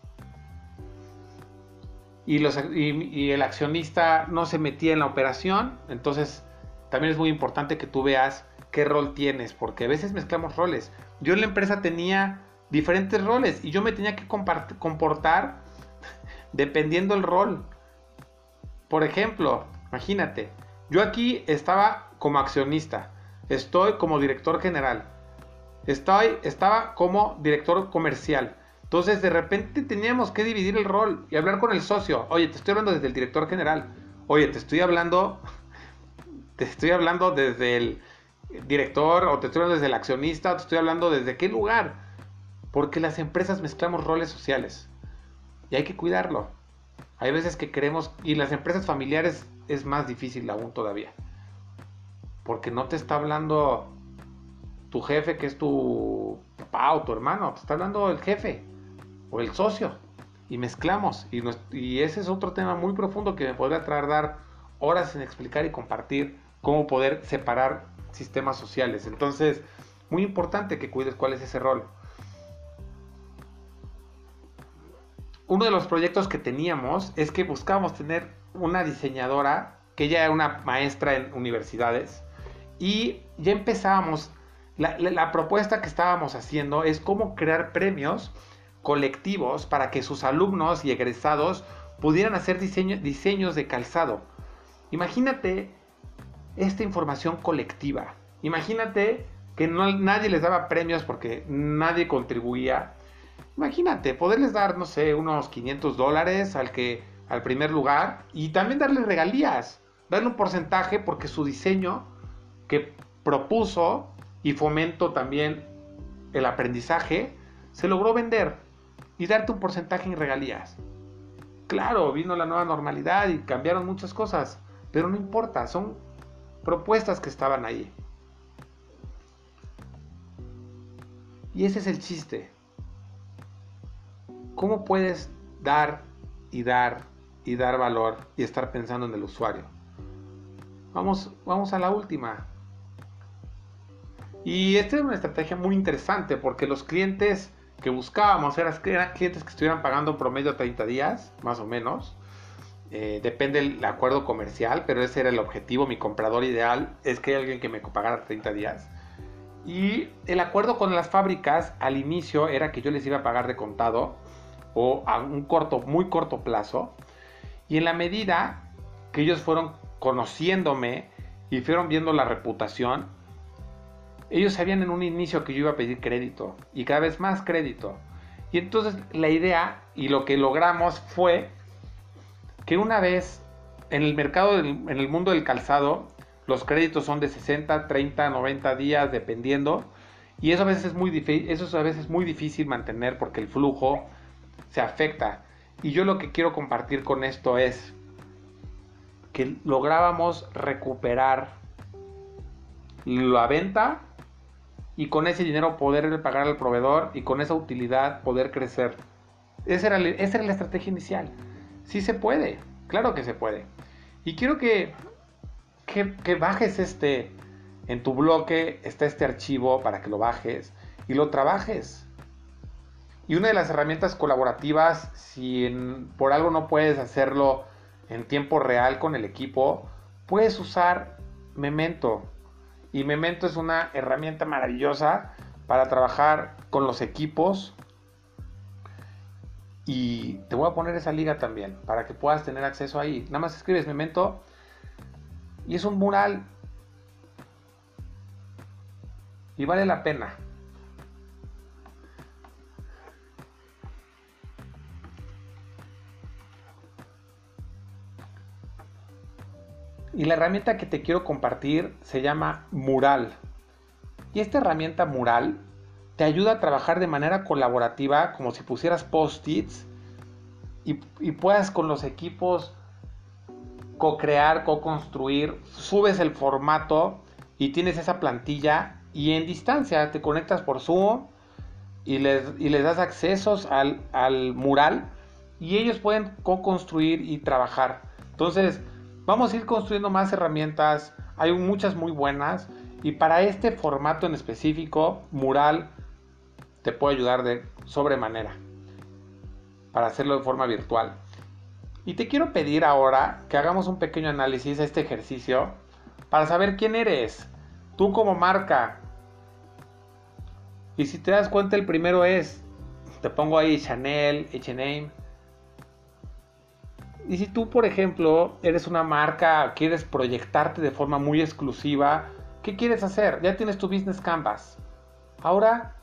y, el accionista no se metía en la operación. Entonces, también es muy importante que tú veas qué rol tienes, porque a veces mezclamos roles. Yo en la empresa tenía diferentes roles y yo me tenía que comportar dependiendo el rol. Por ejemplo, imagínate, yo aquí estaba como accionista, estoy como director general, estoy, estaba como director comercial, entonces de repente teníamos que dividir el rol y hablar con el socio. Oye, te estoy hablando desde el director general. Oye, te estoy hablando, te estoy hablando desde el director o te estoy hablando desde el accionista o te estoy hablando desde qué lugar. Porque las empresas mezclamos roles sociales y hay que cuidarlo. Hay veces que queremos, y las empresas familiares es más difícil aún todavía. Porque no te está hablando tu jefe que es tu papá o tu hermano, te está hablando el jefe o el socio y mezclamos. Y, ese es otro tema muy profundo que me podría tardar horas en explicar y compartir cómo poder separar sistemas sociales. Entonces, muy importante que cuides cuál es ese rol. Uno de los proyectos que teníamos es que buscábamos tener una diseñadora que ya era una maestra en universidades y ya empezábamos, la, propuesta que estábamos haciendo es cómo crear premios colectivos para que sus alumnos y egresados pudieran hacer diseños de calzado. Imagínate esta información colectiva. Imagínate que no, nadie les daba premios porque nadie contribuía. Imagínate, poderles dar, no sé, unos 500 dólares al, que, al primer lugar y también darle regalías, darle un porcentaje porque su diseño que propuso y fomentó también el aprendizaje, se logró vender y darte un porcentaje en regalías. Claro, vino la nueva normalidad y cambiaron muchas cosas, pero no importa, son propuestas que estaban ahí. Y ese es el chiste. ¿Cómo puedes dar y dar y dar valor y estar pensando en el usuario? Vamos, vamos a la última. Y esta es una estrategia muy interesante porque los clientes que buscábamos eran, clientes que estuvieran pagando en promedio 30 días, más o menos. Eh, depende del acuerdo comercial, pero ese era el objetivo. Mi comprador ideal es que haya alguien que me pagara 30 días. Y el acuerdo con las fábricas al inicio era que yo les iba a pagar de contado o a un corto, muy corto plazo. Y en la medida que ellos fueron conociéndome y fueron viendo la reputación, ellos sabían en un inicio que yo iba a pedir crédito y cada vez más crédito. Y entonces la idea y lo que logramos fue que una vez en el mercado, en el mundo del calzado, los créditos son de 60, 30, 90 días dependiendo. Y eso a veces es muy, eso a veces es muy difícil mantener porque el flujo se afecta. Y yo lo que quiero compartir con esto es que lográbamos recuperar la venta y con ese dinero poder pagar al proveedor y con esa utilidad poder crecer. Esa era, esa era la estrategia inicial. Sí se puede, claro que se puede. Y quiero que, que, que bajes este, en tu bloque está este archivo para que lo bajes y lo trabajes. Y una de las herramientas colaborativas, si por algo no puedes hacerlo en tiempo real con el equipo, puedes usar Memento. Y Memento es una herramienta maravillosa para trabajar con los equipos. Y te voy a poner esa liga también para que puedas tener acceso ahí. Nada más escribes Memento y es un mural. Y vale la pena. Y la herramienta que te quiero compartir se llama Mural. Y esta herramienta Mural te ayuda a trabajar de manera colaborativa como si pusieras post-its y, puedas con los equipos co-crear, co-construir, subes el formato y tienes esa plantilla y en distancia te conectas por Zoom y les, y les das accesos al, al mural y ellos pueden co-construir y trabajar. Entonces, Vamos a ir construyendo más herramientas, hay muchas muy buenas y para este formato en específico, Mural te puede ayudar de sobremanera para hacerlo de forma virtual. Y te quiero pedir ahora que hagamos un pequeño análisis a este ejercicio para saber quién eres, tú como marca. Y si te das cuenta, el primero es, te pongo ahí Chanel, HM. Y si tú, por ejemplo, eres una marca, quieres proyectarte de forma muy exclusiva, ¿qué quieres hacer? Ya tienes tu business canvas. Ahora,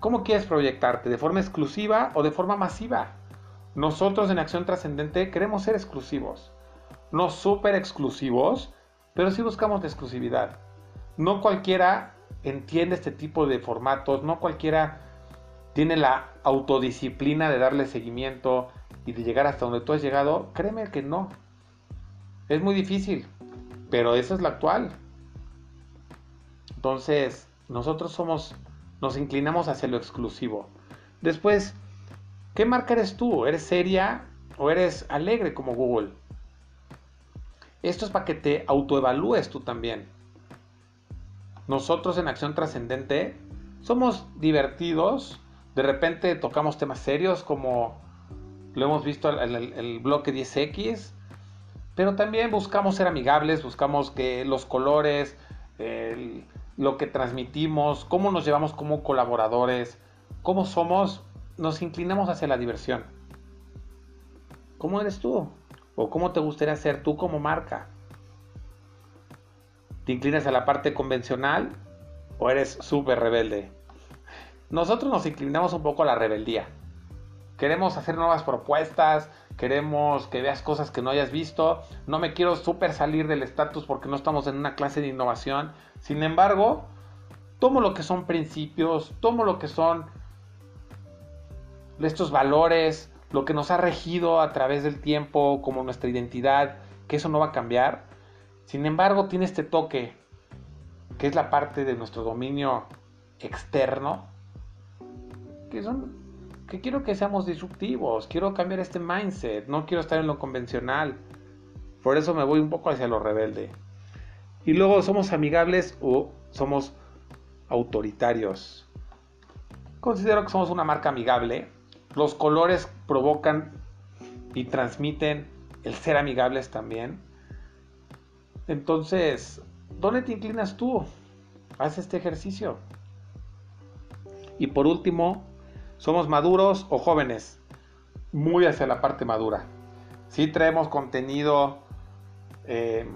¿cómo quieres proyectarte? ¿De forma exclusiva o de forma masiva? Nosotros en Acción Trascendente queremos ser exclusivos. No súper exclusivos, pero sí buscamos la exclusividad. No cualquiera entiende este tipo de formatos, no cualquiera tiene la autodisciplina de darle seguimiento y de llegar hasta donde tú has llegado. Créeme que no. Es muy difícil, pero esa es la actual. Entonces, nosotros somos, nos inclinamos hacia lo exclusivo. Después, ¿Qué marca eres tú? ¿Eres seria o eres alegre como Google? Esto es para que te autoevalúes tú también. Nosotros en Acción Trascendente somos divertidos, de repente tocamos temas serios como lo hemos visto en el, bloque 10X, pero también buscamos ser amigables, buscamos que los colores, lo que transmitimos, cómo nos llevamos como colaboradores, cómo somos, nos inclinamos hacia la diversión. ¿Cómo eres tú? ¿O cómo te gustaría ser tú como marca? ¿Te inclinas a la parte convencional o eres súper rebelde? Nosotros nos inclinamos un poco a la rebeldía. Queremos hacer nuevas propuestas, queremos que veas cosas que no hayas visto. No me quiero súper salir del estatus porque no estamos en una clase de innovación. Sin embargo, tomo lo que son principios, tomo lo que son estos valores, lo que nos ha regido a través del tiempo, como nuestra identidad, que eso no va a cambiar. Sin embargo, tiene este toque, que es la parte de nuestro dominio externo, que son quiero que seamos disruptivos, quiero cambiar este mindset, no quiero estar en lo convencional. Por eso me voy un poco hacia lo rebelde. Y luego somos amigables o somos autoritarios. Considero que somos una marca amigable los colores provocan y transmiten el ser amigables también. Entonces, ¿dónde te inclinas tú? Haz este ejercicio. Y por último, somos maduros o jóvenes. Muy hacia la parte madura. Sí traemos contenido eh,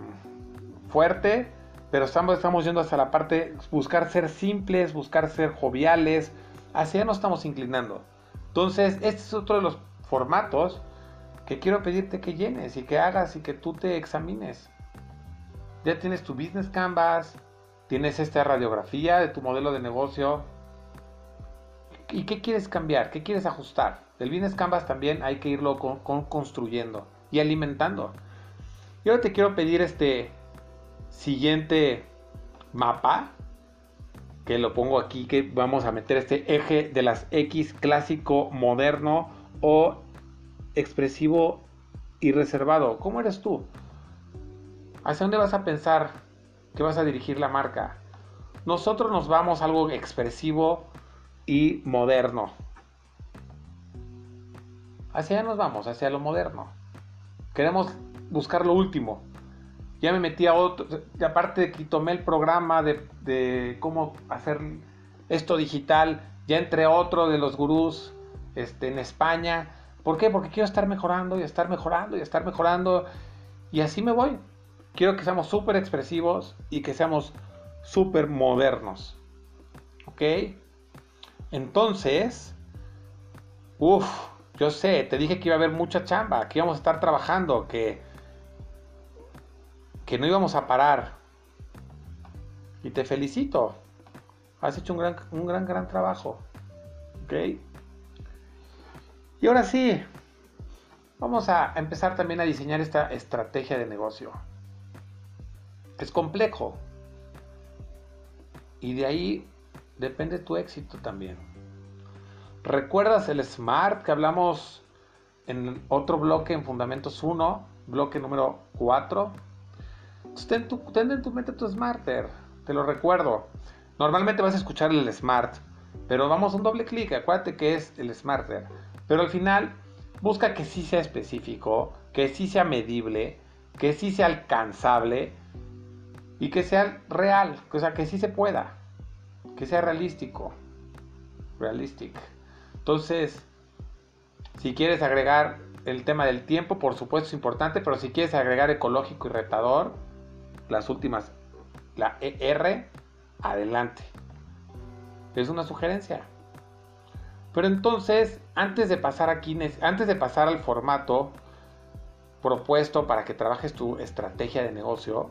fuerte, pero estamos, estamos yendo hacia la parte, buscar ser simples, buscar ser joviales. Hacia allá nos estamos inclinando. Entonces, este es otro de los formatos que quiero pedirte que llenes y que hagas y que tú te examines. Ya tienes tu business canvas, tienes esta radiografía de tu modelo de negocio. ¿Y qué quieres cambiar? ¿Qué quieres ajustar? El business canvas también hay que irlo construyendo y alimentando. Y ahora te quiero pedir este siguiente mapa que lo pongo aquí, que vamos a meter este eje de las X clásico, moderno o expresivo y reservado. ¿Cómo eres tú? ¿Hacia dónde vas a pensar que vas a dirigir la marca? Nosotros nos vamos a algo expresivo y moderno. Hacia allá nos vamos, hacia lo moderno. Queremos buscar lo último ya me metí a otro, aparte de que tomé el programa de, cómo hacer esto digital, ya entre otro de los gurús este, en España. ¿Por qué? Porque quiero estar mejorando y estar mejorando y estar mejorando. Y así me voy. Quiero que seamos súper expresivos y que seamos súper modernos. ¿Ok? Entonces, uff, yo sé, te dije que iba a haber mucha chamba, que íbamos a estar trabajando, que que no íbamos a parar. Y te felicito. Has hecho un gran, un gran, gran trabajo. ¿Ok? Y ahora sí, vamos a empezar también a diseñar esta estrategia de negocio. Es complejo. Y de ahí depende tu éxito también. ¿Recuerdas el SMART que hablamos en otro bloque en Fundamentos 1, bloque número 4? ten, en tu mente tu Smarter, te lo recuerdo. Normalmente vas a escuchar el Smart, pero vamos a un doble clic, acuérdate que es el Smarter. Pero al final busca que sí sea específico, que sí sea medible, que sí sea alcanzable y que sea real, o sea, que sí se pueda, que sea realístico, realistic. Entonces, si quieres agregar el tema del tiempo, por supuesto es importante, pero si quieres agregar ecológico y retador, las últimas, la ER, adelante. Es una sugerencia. Pero entonces, antes de pasar aquí, antes de pasar al formato propuesto para que trabajes tu estrategia de negocio,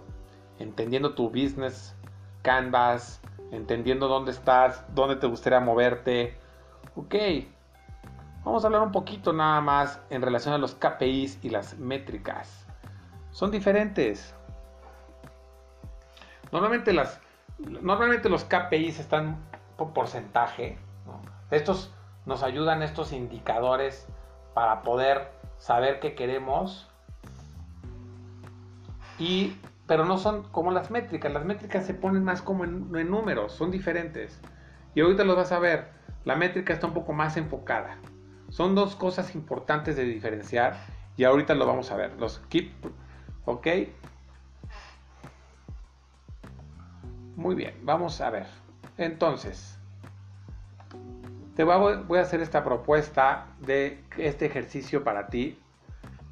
entendiendo tu business canvas, entendiendo dónde estás, dónde te gustaría moverte. Ok, vamos a hablar un poquito nada más en relación a los KPIs y las métricas. Son diferentes. Normalmente, las, normalmente los KPIs están por porcentaje. Estos nos ayudan, estos indicadores, para poder saber qué queremos. Y pero no son como las métricas. Las métricas se ponen más como en, números, son diferentes. Y ahorita los vas a ver. La métrica está un poco más enfocada. Son dos cosas importantes de diferenciar y ahorita lo vamos a ver. Los keep, ¿ok? Muy bien, vamos a ver. Entonces, te voy a hacer esta propuesta de este ejercicio para ti,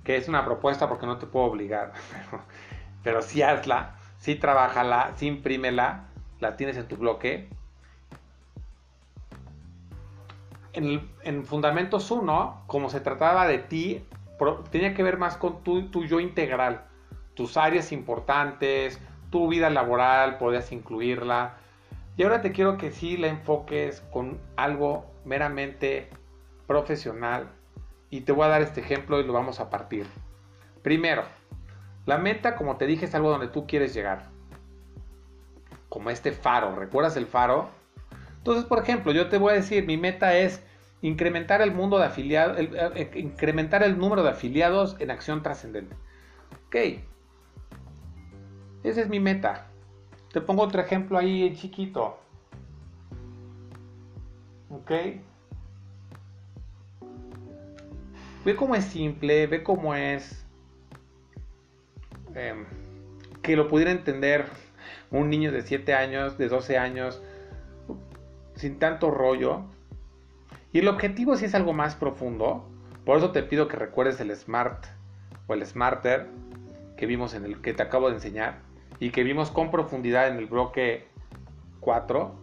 que es una propuesta porque no te puedo obligar. sí hazla, sí trabájala, sí imprímela, la tienes en tu bloque. En, en Fundamentos 1, como se trataba de ti, tenía que ver más con tu, tu yo integral, tus áreas importantes, tu vida laboral, podías incluirla. Y ahora te quiero que sí la enfoques con algo meramente profesional. Y te voy a dar este ejemplo y lo vamos a partir. Primero, la meta, como te dije, es algo donde tú quieres llegar. Como este faro. ¿Recuerdas el faro? Entonces, por ejemplo, yo te voy a decir, mi meta es incrementar el mundo de afiliados, eh, incrementar el número de afiliados en acción trascendente. Ok. Esa es mi meta. Te pongo otro ejemplo ahí en chiquito. Ok. Ve cómo es simple, ve cómo es Em, que lo pudiera entender un niño de 7 años, de 12 años, sin tanto rollo. Y el objetivo si es algo más profundo. Por eso te pido que recuerdes el Smart o el Smarter que vimos en el que te acabo de enseñar y que vimos con profundidad en el bloque 4.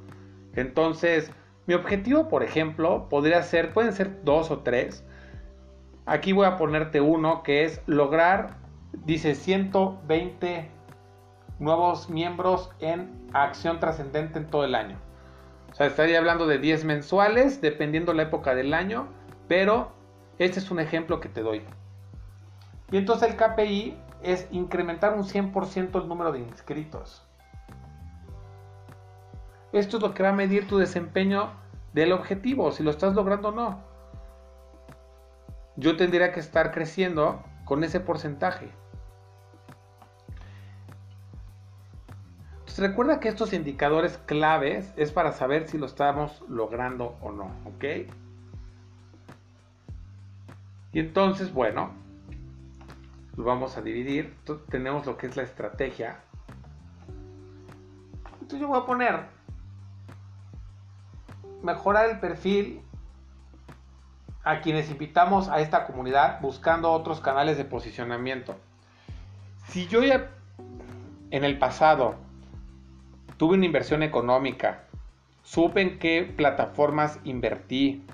Entonces, mi objetivo, por ejemplo, podría ser, pueden ser dos o tres. Aquí voy a ponerte uno que es lograr dice 120 nuevos miembros en acción trascendente en todo el año. O sea, estaría hablando de 10 mensuales, dependiendo la época del año, pero este es un ejemplo que te doy. Y entonces el KPI es incrementar un 100% el número de inscritos. Esto es lo que va a medir tu desempeño del objetivo, si lo estás logrando o no. Yo tendría que estar creciendo con ese porcentaje. recuerda que estos indicadores claves es para saber si lo estamos logrando o no, ¿ok? Y entonces, bueno, lo vamos a dividir. Entonces, tenemos lo que es la estrategia. Entonces yo voy a poner mejorar el perfil a quienes invitamos a esta comunidad buscando otros canales de posicionamiento. Si yo ya en el pasado tuve una inversión económica, supe en qué plataformas invertí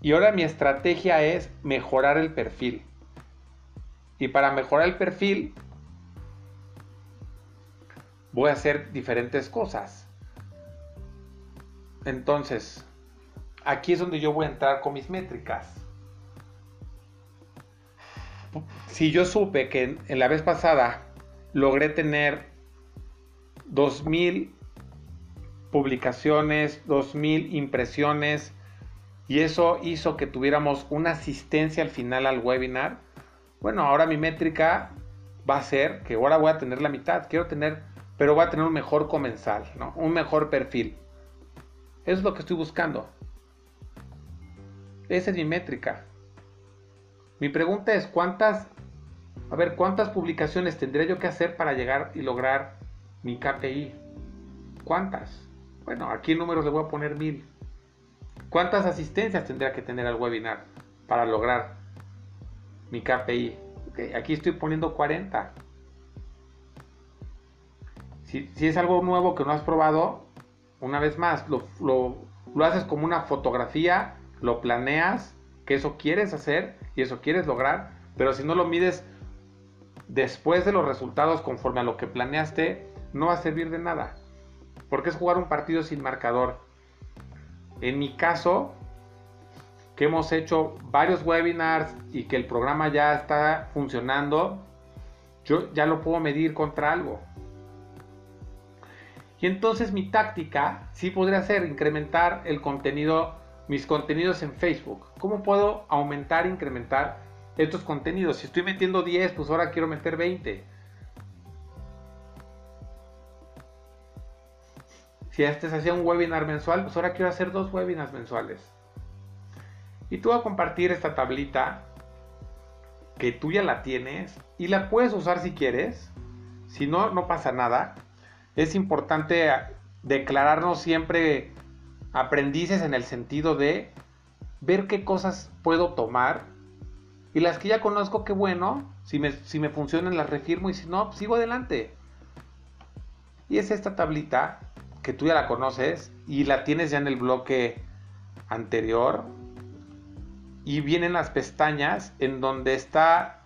y ahora mi estrategia es mejorar el perfil. Y para mejorar el perfil voy a hacer diferentes cosas. Entonces, aquí es donde yo voy a entrar con mis métricas. Si yo supe que en la vez pasada logré tener 2000 publicaciones, 2000 impresiones y eso hizo que tuviéramos una asistencia al final al webinar, bueno, ahora mi métrica va a ser que ahora voy a tener la mitad, quiero tener, pero voy a tener un mejor comensal. Un mejor perfil. Eso es lo que estoy buscando. Esa es mi métrica. Mi pregunta es, ¿cuántas, a ver, cuántas publicaciones tendría yo que hacer para llegar y lograr mi KPI? ¿Cuántas? Bueno, aquí en números le voy a poner mil. ¿Cuántas asistencias tendría que tener al webinar para lograr mi KPI? aquí estoy poniendo 40. Si, es algo nuevo que no has probado, una vez más, lo, lo haces como una fotografía, lo planeas, que eso quieres hacer y eso quieres lograr, pero si no lo mides después de los resultados conforme a lo que planeaste, no va a servir de nada. Porque es jugar un partido sin marcador. En mi caso, que hemos hecho varios webinars y que el programa ya está funcionando, yo ya lo puedo medir contra algo. Y entonces mi táctica sí podría ser incrementar el contenido, mis contenidos en Facebook. ¿Cómo puedo aumentar, incrementar estos contenidos? Si estoy metiendo 10, pues ahora quiero meter 20. Si antes hacía un webinar mensual, pues ahora quiero hacer dos webinars mensuales. Y tú vas a compartir esta tablita que tú ya la tienes y la puedes usar si quieres. Si no, no pasa nada es importante declararnos siempre aprendices en el sentido de ver qué cosas puedo tomar y las que ya conozco, qué bueno, si me, si me funcionan las refirmo y si no, sigo adelante. Y es esta tablita que tú ya la conoces y la tienes ya en el bloque anterior y vienen las pestañas en donde está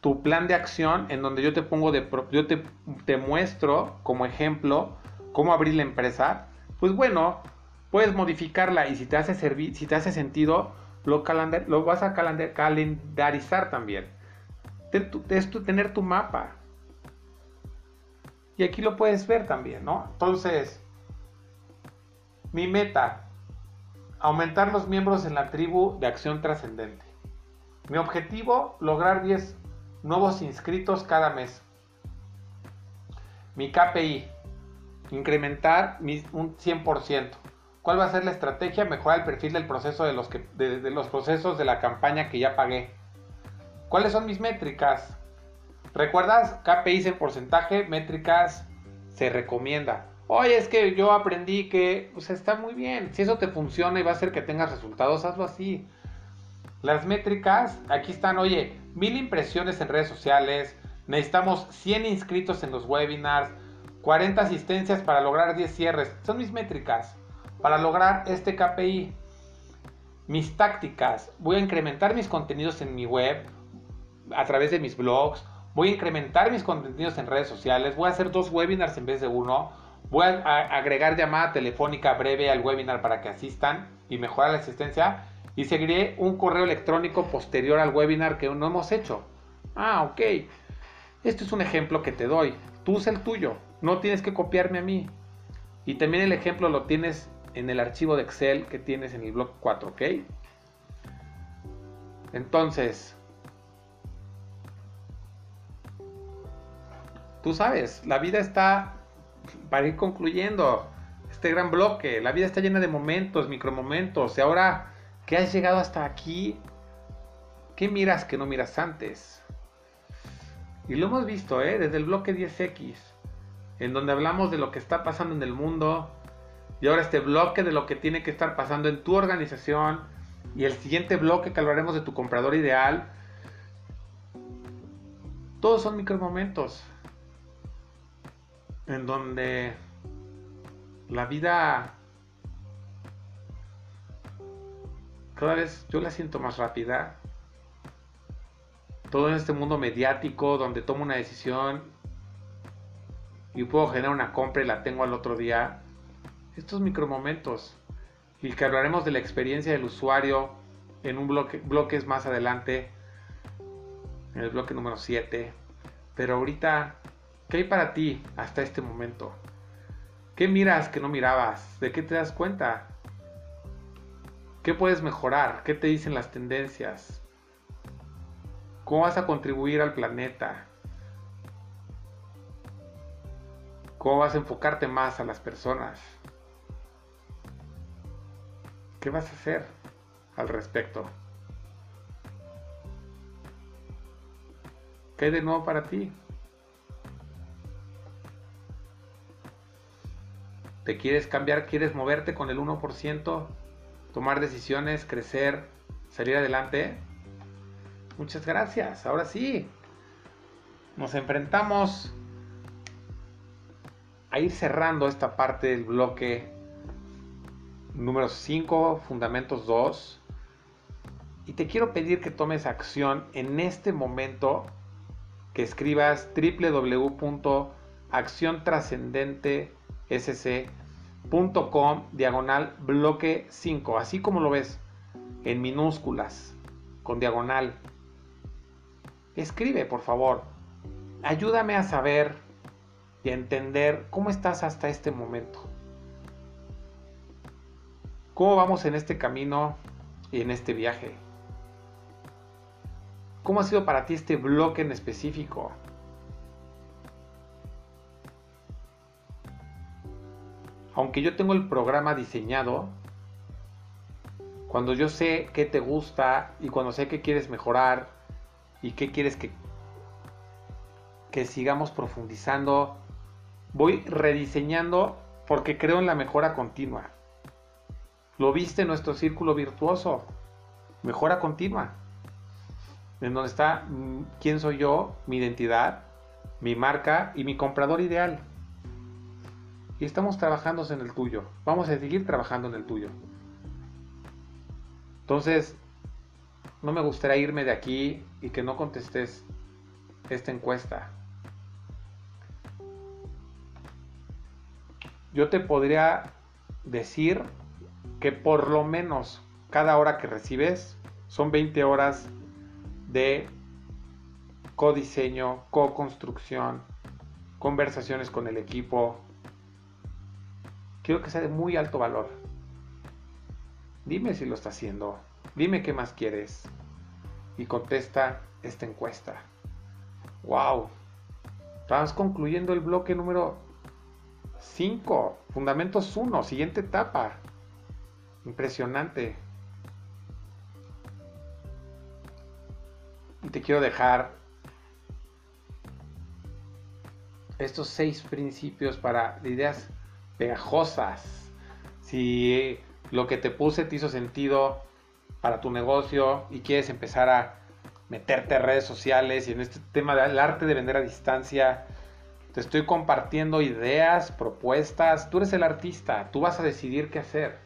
tu plan de acción en donde yo te pongo de yo te, te muestro como ejemplo cómo abrir la empresa, pues bueno, puedes modificarla y si te hace servir, si te hace sentido, lo, lo vas a calendarizar también. Es tener tu mapa. Y aquí lo puedes ver también, ¿no? Entonces, mi meta, aumentar los miembros en la tribu de acción trascendente. Mi objetivo, lograr 10 nuevos inscritos cada mes. Mi KPI, incrementar un 100%. ¿Cuál va a ser la estrategia? Mejorar el perfil del proceso de los, que, de, los procesos de la campaña que ya pagué. ¿Cuáles son mis métricas? ¿Recuerdas? KPIs en porcentaje, métricas se recomienda. Oye, es que yo aprendí que pues está muy bien. Si eso te funciona y va a hacer que tengas resultados, hazlo así. Las métricas, aquí están, oye, mil impresiones en redes sociales, necesitamos 100 inscritos en los webinars, 40 asistencias para lograr 10 cierres. Son mis métricas para lograr este KPI. Mis tácticas, voy a incrementar mis contenidos en mi web a través de mis blogs, voy a incrementar mis contenidos en redes sociales, voy a hacer dos webinars en vez de uno, voy a agregar llamada telefónica breve al webinar para que asistan y mejorar la asistencia y seguiré un correo electrónico posterior al webinar que no hemos hecho. Ah, ok. Esto es un ejemplo que te doy. Tú usa el tuyo. No tienes que copiarme a mí. Y también el ejemplo lo tienes en el archivo de Excel que tienes en el blog 4, ¿ok? Entonces, tú sabes, la vida está para ir concluyendo este gran bloque. La vida está llena de momentos, micromomentos. Y ahora que has llegado hasta aquí, ¿qué miras que no miras antes? Y lo hemos visto, ¿eh? Desde el bloque 10X, en donde hablamos de lo que está pasando en el mundo, y ahora este bloque de lo que tiene que estar pasando en tu organización, y el siguiente bloque que hablaremos de tu comprador ideal. Todos son micromomentos en donde la vida cada vez yo la siento más rápida. Todo en este mundo mediático donde tomo una decisión y puedo generar una compra y la tengo al otro día. Estos micromomentos y que hablaremos de la experiencia del usuario en un bloque bloques más adelante, en el bloque número 7. Pero ahorita, ¿qué hay para ti hasta este momento? ¿Qué miras que no mirabas? ¿De qué te das cuenta? ¿Qué puedes mejorar? ¿Qué te dicen las tendencias? ¿Cómo vas a contribuir al planeta? ¿Cómo vas a enfocarte más a las personas? ¿Qué vas a hacer al respecto? ¿Qué hay de nuevo para ti? ¿Te quieres cambiar? ¿Quieres moverte con el 1%? ¿Tomar decisiones? ¿Crecer? ¿Salir adelante? Muchas gracias. Ahora sí. Nos enfrentamos a ir cerrando esta parte del bloque número 5, Fundamentos 2. Y te quiero pedir que tomes acción en este momento, que escribas www.acciontrascendentesc.com diagonal bloque 5, así como lo ves, en minúsculas, con diagonal. Escribe, por favor. Ayúdame a saber y entender cómo estás hasta este momento. ¿Cómo vamos en este camino y en este viaje? ¿Cómo ha sido para ti este bloque en específico? Aunque yo tengo el programa diseñado, cuando yo sé qué te gusta y cuando sé qué quieres mejorar y qué quieres que, que sigamos profundizando, voy rediseñando porque creo en la mejora continua. Lo viste en nuestro círculo virtuoso, mejora continua en donde está mm, quién soy yo, mi identidad, mi marca y mi comprador ideal. Y estamos trabajando en el tuyo. Vamos a seguir trabajando en el tuyo. Entonces, no me gustaría irme de aquí y que no contestes esta encuesta. Yo te podría decir que por lo menos cada hora que recibes son 20 horas de codiseño, co-construcción, conversaciones con el equipo. Quiero que sea de muy alto valor. Dime si lo está haciendo. Dime qué más quieres. Y contesta esta encuesta. ¡Wow! Estamos concluyendo el bloque número 5. Fundamentos 1. Siguiente etapa. Impresionante. Te quiero dejar estos seis principios para ideas pegajosas. Si lo que te puse te hizo sentido para tu negocio y quieres empezar a meterte en redes sociales y en este tema del arte de vender a distancia, te estoy compartiendo ideas, propuestas. Tú eres el artista, tú vas a decidir qué hacer.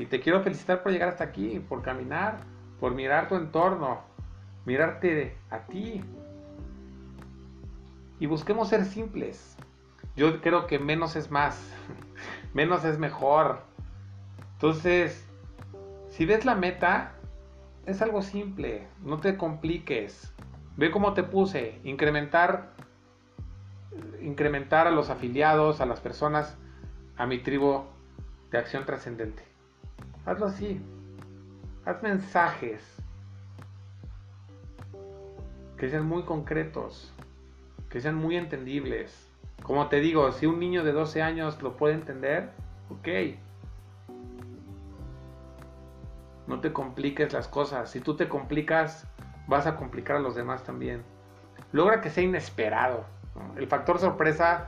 Y te quiero felicitar por llegar hasta aquí, por caminar, por mirar tu entorno, mirarte a ti. Y busquemos ser simples. Yo creo que menos es más. menos es mejor. Entonces, si ves la meta, es algo simple. No te compliques. Ve cómo te puse. Incrementar. Incrementar a los afiliados, a las personas, a mi tribu de acción trascendente. Hazlo así. Haz mensajes que sean muy concretos, que sean muy entendibles. Como te digo, si un niño de 12 años lo puede entender, ok. No te compliques las cosas. Si tú te complicas, vas a complicar a los demás también. Logra que sea inesperado. El factor sorpresa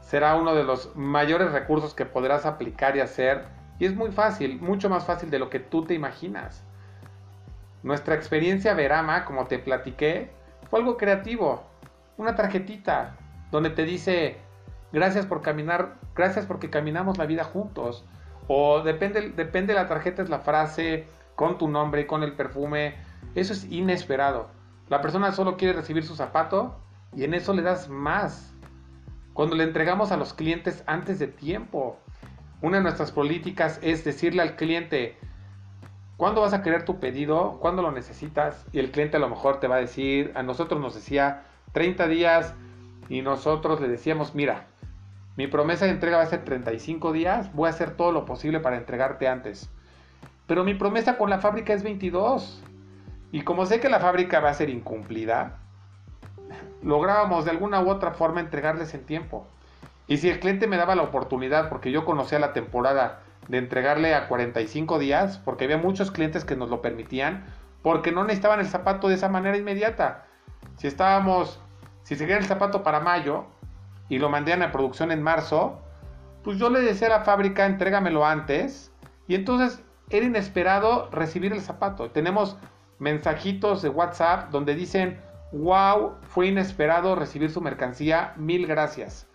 será uno de los mayores recursos que podrás aplicar y hacer. Y es muy fácil, mucho más fácil de lo que tú te imaginas. Nuestra experiencia Verama, como te platiqué, fue algo creativo. Una tarjetita donde te dice gracias por caminar, gracias porque caminamos la vida juntos. O depende, depende de la tarjeta, es la frase con tu nombre, con el perfume. Eso es inesperado. La persona solo quiere recibir su zapato y en eso le das más. Cuando le entregamos a los clientes antes de tiempo. Una de nuestras políticas es decirle al cliente, ¿Cuándo vas a querer tu pedido? ¿Cuándo lo necesitas? Y el cliente a lo mejor te va a decir, a nosotros nos decía 30 días y nosotros le decíamos, mira, mi promesa de entrega va a ser 35 días, voy a hacer todo lo posible para entregarte antes. Pero mi promesa con la fábrica es 22. Y como sé que la fábrica va a ser incumplida, lográbamos de alguna u otra forma entregarles en tiempo. Y si el cliente me daba la oportunidad, porque yo conocía la temporada, de entregarle a 45 días, porque había muchos clientes que nos lo permitían, porque no necesitaban el zapato de esa manera inmediata. Si estábamos, si se el zapato para mayo y lo mandé a producción en marzo, pues yo le decía a la fábrica, entrégamelo antes. Y entonces era inesperado recibir el zapato. Tenemos mensajitos de WhatsApp donde dicen, wow, fue inesperado recibir su mercancía, mil gracias.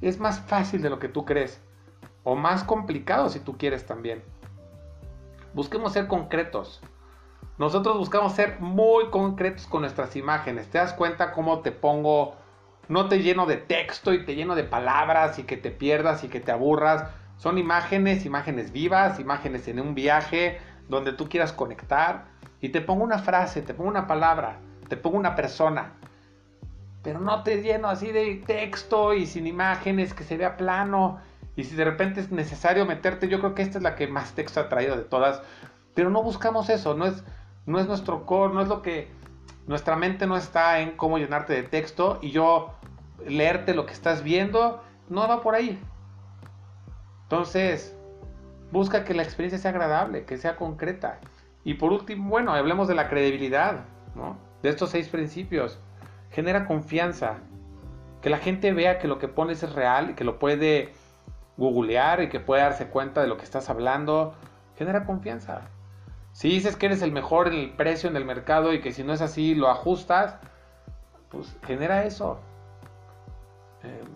Es más fácil de lo que tú crees. O más complicado si tú quieres también. Busquemos ser concretos. Nosotros buscamos ser muy concretos con nuestras imágenes. ¿Te das cuenta cómo te pongo no te lleno de texto y te lleno de palabras y que te pierdas y que te aburras. Son imágenes, imágenes vivas, imágenes en un viaje donde tú quieras conectar. Y te pongo una frase, te pongo una palabra, te pongo una persona. Pero no te lleno así de texto y sin imágenes, que se vea plano. Y si de repente es necesario meterte, yo creo que esta es la que más texto ha traído de todas. Pero no buscamos eso, no es, no es nuestro core, no es lo que nuestra mente no está en cómo llenarte de texto y yo leerte lo que estás viendo, no va por ahí. Entonces, busca que la experiencia sea agradable, que sea concreta. Y por último, bueno, hablemos de la credibilidad, ¿no? De estos seis principios. Genera confianza. Que la gente vea que lo que pones es real y que lo puede googlear y que puede darse cuenta de lo que estás hablando. Genera confianza. Si dices que eres el mejor en el precio en el mercado y que si no es así lo ajustas, pues genera eso. Em,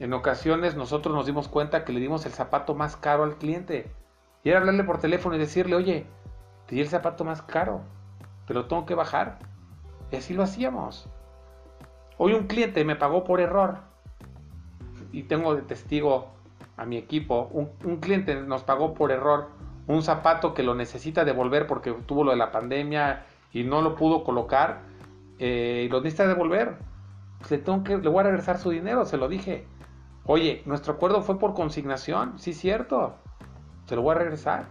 en ocasiones nosotros nos dimos cuenta que le dimos el zapato más caro al cliente. Y era hablarle por teléfono y decirle, oye, te di el zapato más caro, te lo tengo que bajar. Y así lo hacíamos. Hoy un cliente me pagó por error. Y tengo de testigo a mi equipo. Un, cliente nos pagó por error un zapato que lo necesita devolver porque tuvo lo de la pandemia y no lo pudo colocar eh, y lo necesita devolver. le, tengo que, le voy a regresar su dinero, se lo dije. Oye, nuestro acuerdo fue por consignación, sí, cierto. Se lo voy a regresar.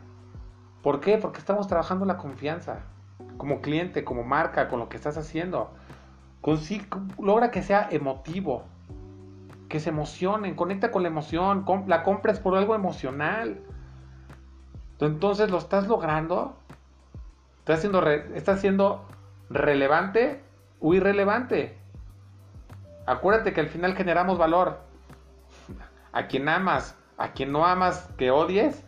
¿Por qué? Porque estamos trabajando la confianza. Como cliente, como marca, con lo que estás haciendo. logra que sea emotivo. Que se emocionen. Conecta con la emoción. La compra es por algo emocional. Entonces lo estás logrando. Estás siendo, estás relevante o irrelevante. Acuérdate que al final generamos valor. A quien amas, a quien no amas, que odies,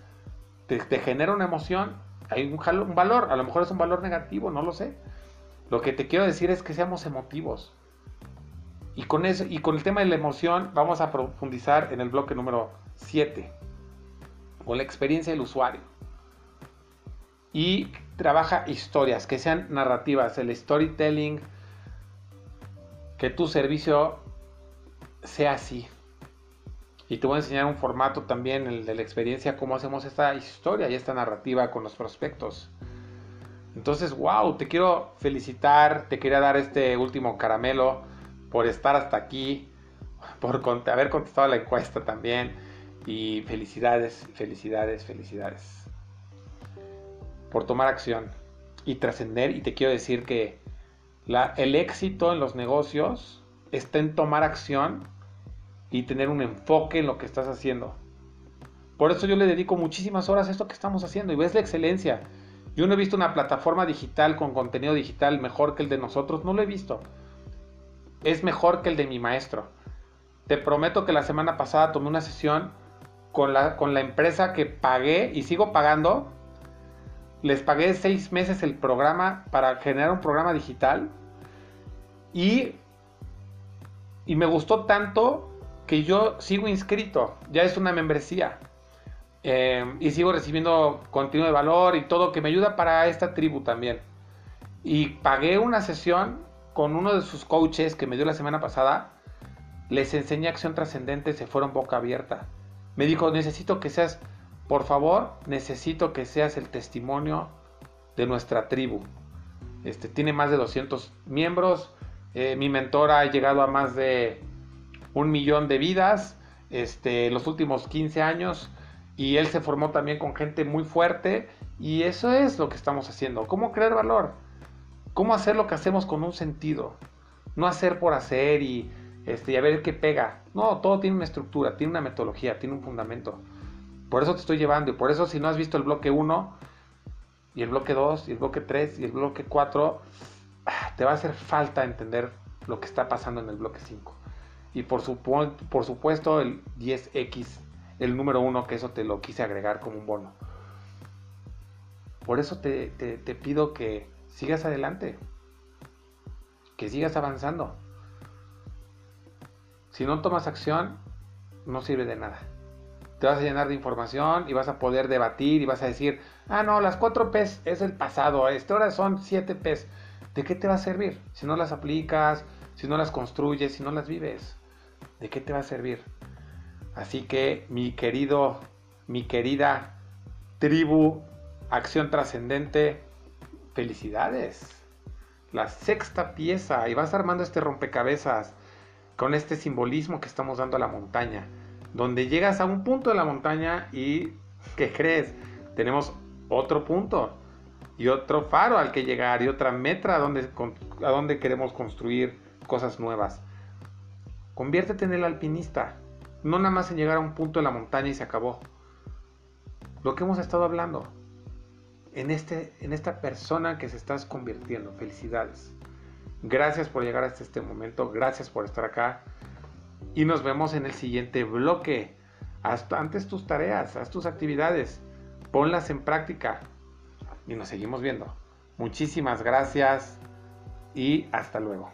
te, genera una emoción. Hay un, valor. A lo mejor es un valor negativo, no lo sé. Lo que te quiero decir es que seamos emotivos. Y con, eso, y con el tema de la emoción vamos a profundizar en el bloque número 7, con la experiencia del usuario y trabaja historias, que sean narrativas, el storytelling, que tu servicio sea así. Y te voy a enseñar un formato también, el de la experiencia, cómo hacemos esta historia y esta narrativa con los prospectos. Entonces, wow, te quiero felicitar, te quería dar este último caramelo por estar hasta aquí, por haber contestado la encuesta también. Y felicidades, felicidades, felicidades por tomar acción y trascender. Y te quiero decir que el éxito en los negocios está en tomar acción y tener un enfoque en lo que estás haciendo. Por eso yo le dedico muchísimas horas a esto que estamos haciendo y ves la excelencia. Yo no he visto una plataforma digital con contenido digital mejor que el de nosotros, no lo he visto. Es mejor que el de mi maestro. Te prometo que la semana pasada tomé una sesión con la, con la empresa que pagué y sigo pagando les pagué seis meses el programa para generar un programa digital y, y me gustó tanto que yo sigo inscrito, ya es una membresía eh, y sigo recibiendo contenido de valor y todo que me ayuda para esta tribu también. Y pagué una sesión con uno de sus coaches que me dio la semana pasada, les enseñé acción trascendente, se fueron boca abierta. Me dijo, necesito que seas por favor, necesito que seas el testimonio de nuestra tribu. Este, tiene más de 200 miembros. Eh, mi mentora ha llegado a más de un millón de vidas este, los últimos 15 años. Y él se formó también con gente muy fuerte. Y eso es lo que estamos haciendo. ¿Cómo crear valor? ¿Cómo hacer lo que hacemos con un sentido? No hacer por hacer y, este, y a ver qué pega. No, todo tiene una estructura, tiene una metodología, tiene un fundamento. Por eso te estoy llevando y por eso si no has visto el bloque 1, y el bloque 2 y el bloque 3 y el bloque 4, ah, te va a hacer falta entender lo que está pasando en el bloque 5. Y por, por supuesto el 10X, el número 1, que eso te lo quise agregar como un bono. Por eso te, te pido que sigas adelante, que sigas avanzando. Si no tomas acción, no sirve de nada. Te vas a llenar de información y vas a poder debatir y vas a decir, ah, no, las 4 P's es el pasado, a esta hora son 7 P's. ¿De qué te va a servir? Si no las aplicas, si no las construyes, si no las vives, ¿de qué te va a servir? Así que mi querido, mi querida tribu, acción trascendente, felicidades. La sexta pieza y vas armando este rompecabezas con este simbolismo que estamos dando a la montaña, donde llegas a un punto de la montaña y, ¿qué crees? Tenemos otro punto y otro faro al que llegar y otra meta a donde, a donde queremos construir cosas nuevas. Conviértete en el alpinista, no nada más en llegar a un punto de la montaña y se acabó. Lo que hemos estado hablando, en, este, en esta persona que se estás convirtiendo. Felicidades. Gracias por llegar hasta este momento, gracias por estar acá y nos vemos en el siguiente bloque. Antes tus tareas, haz tus actividades, ponlas en práctica y nos seguimos viendo. Muchísimas gracias y hasta luego.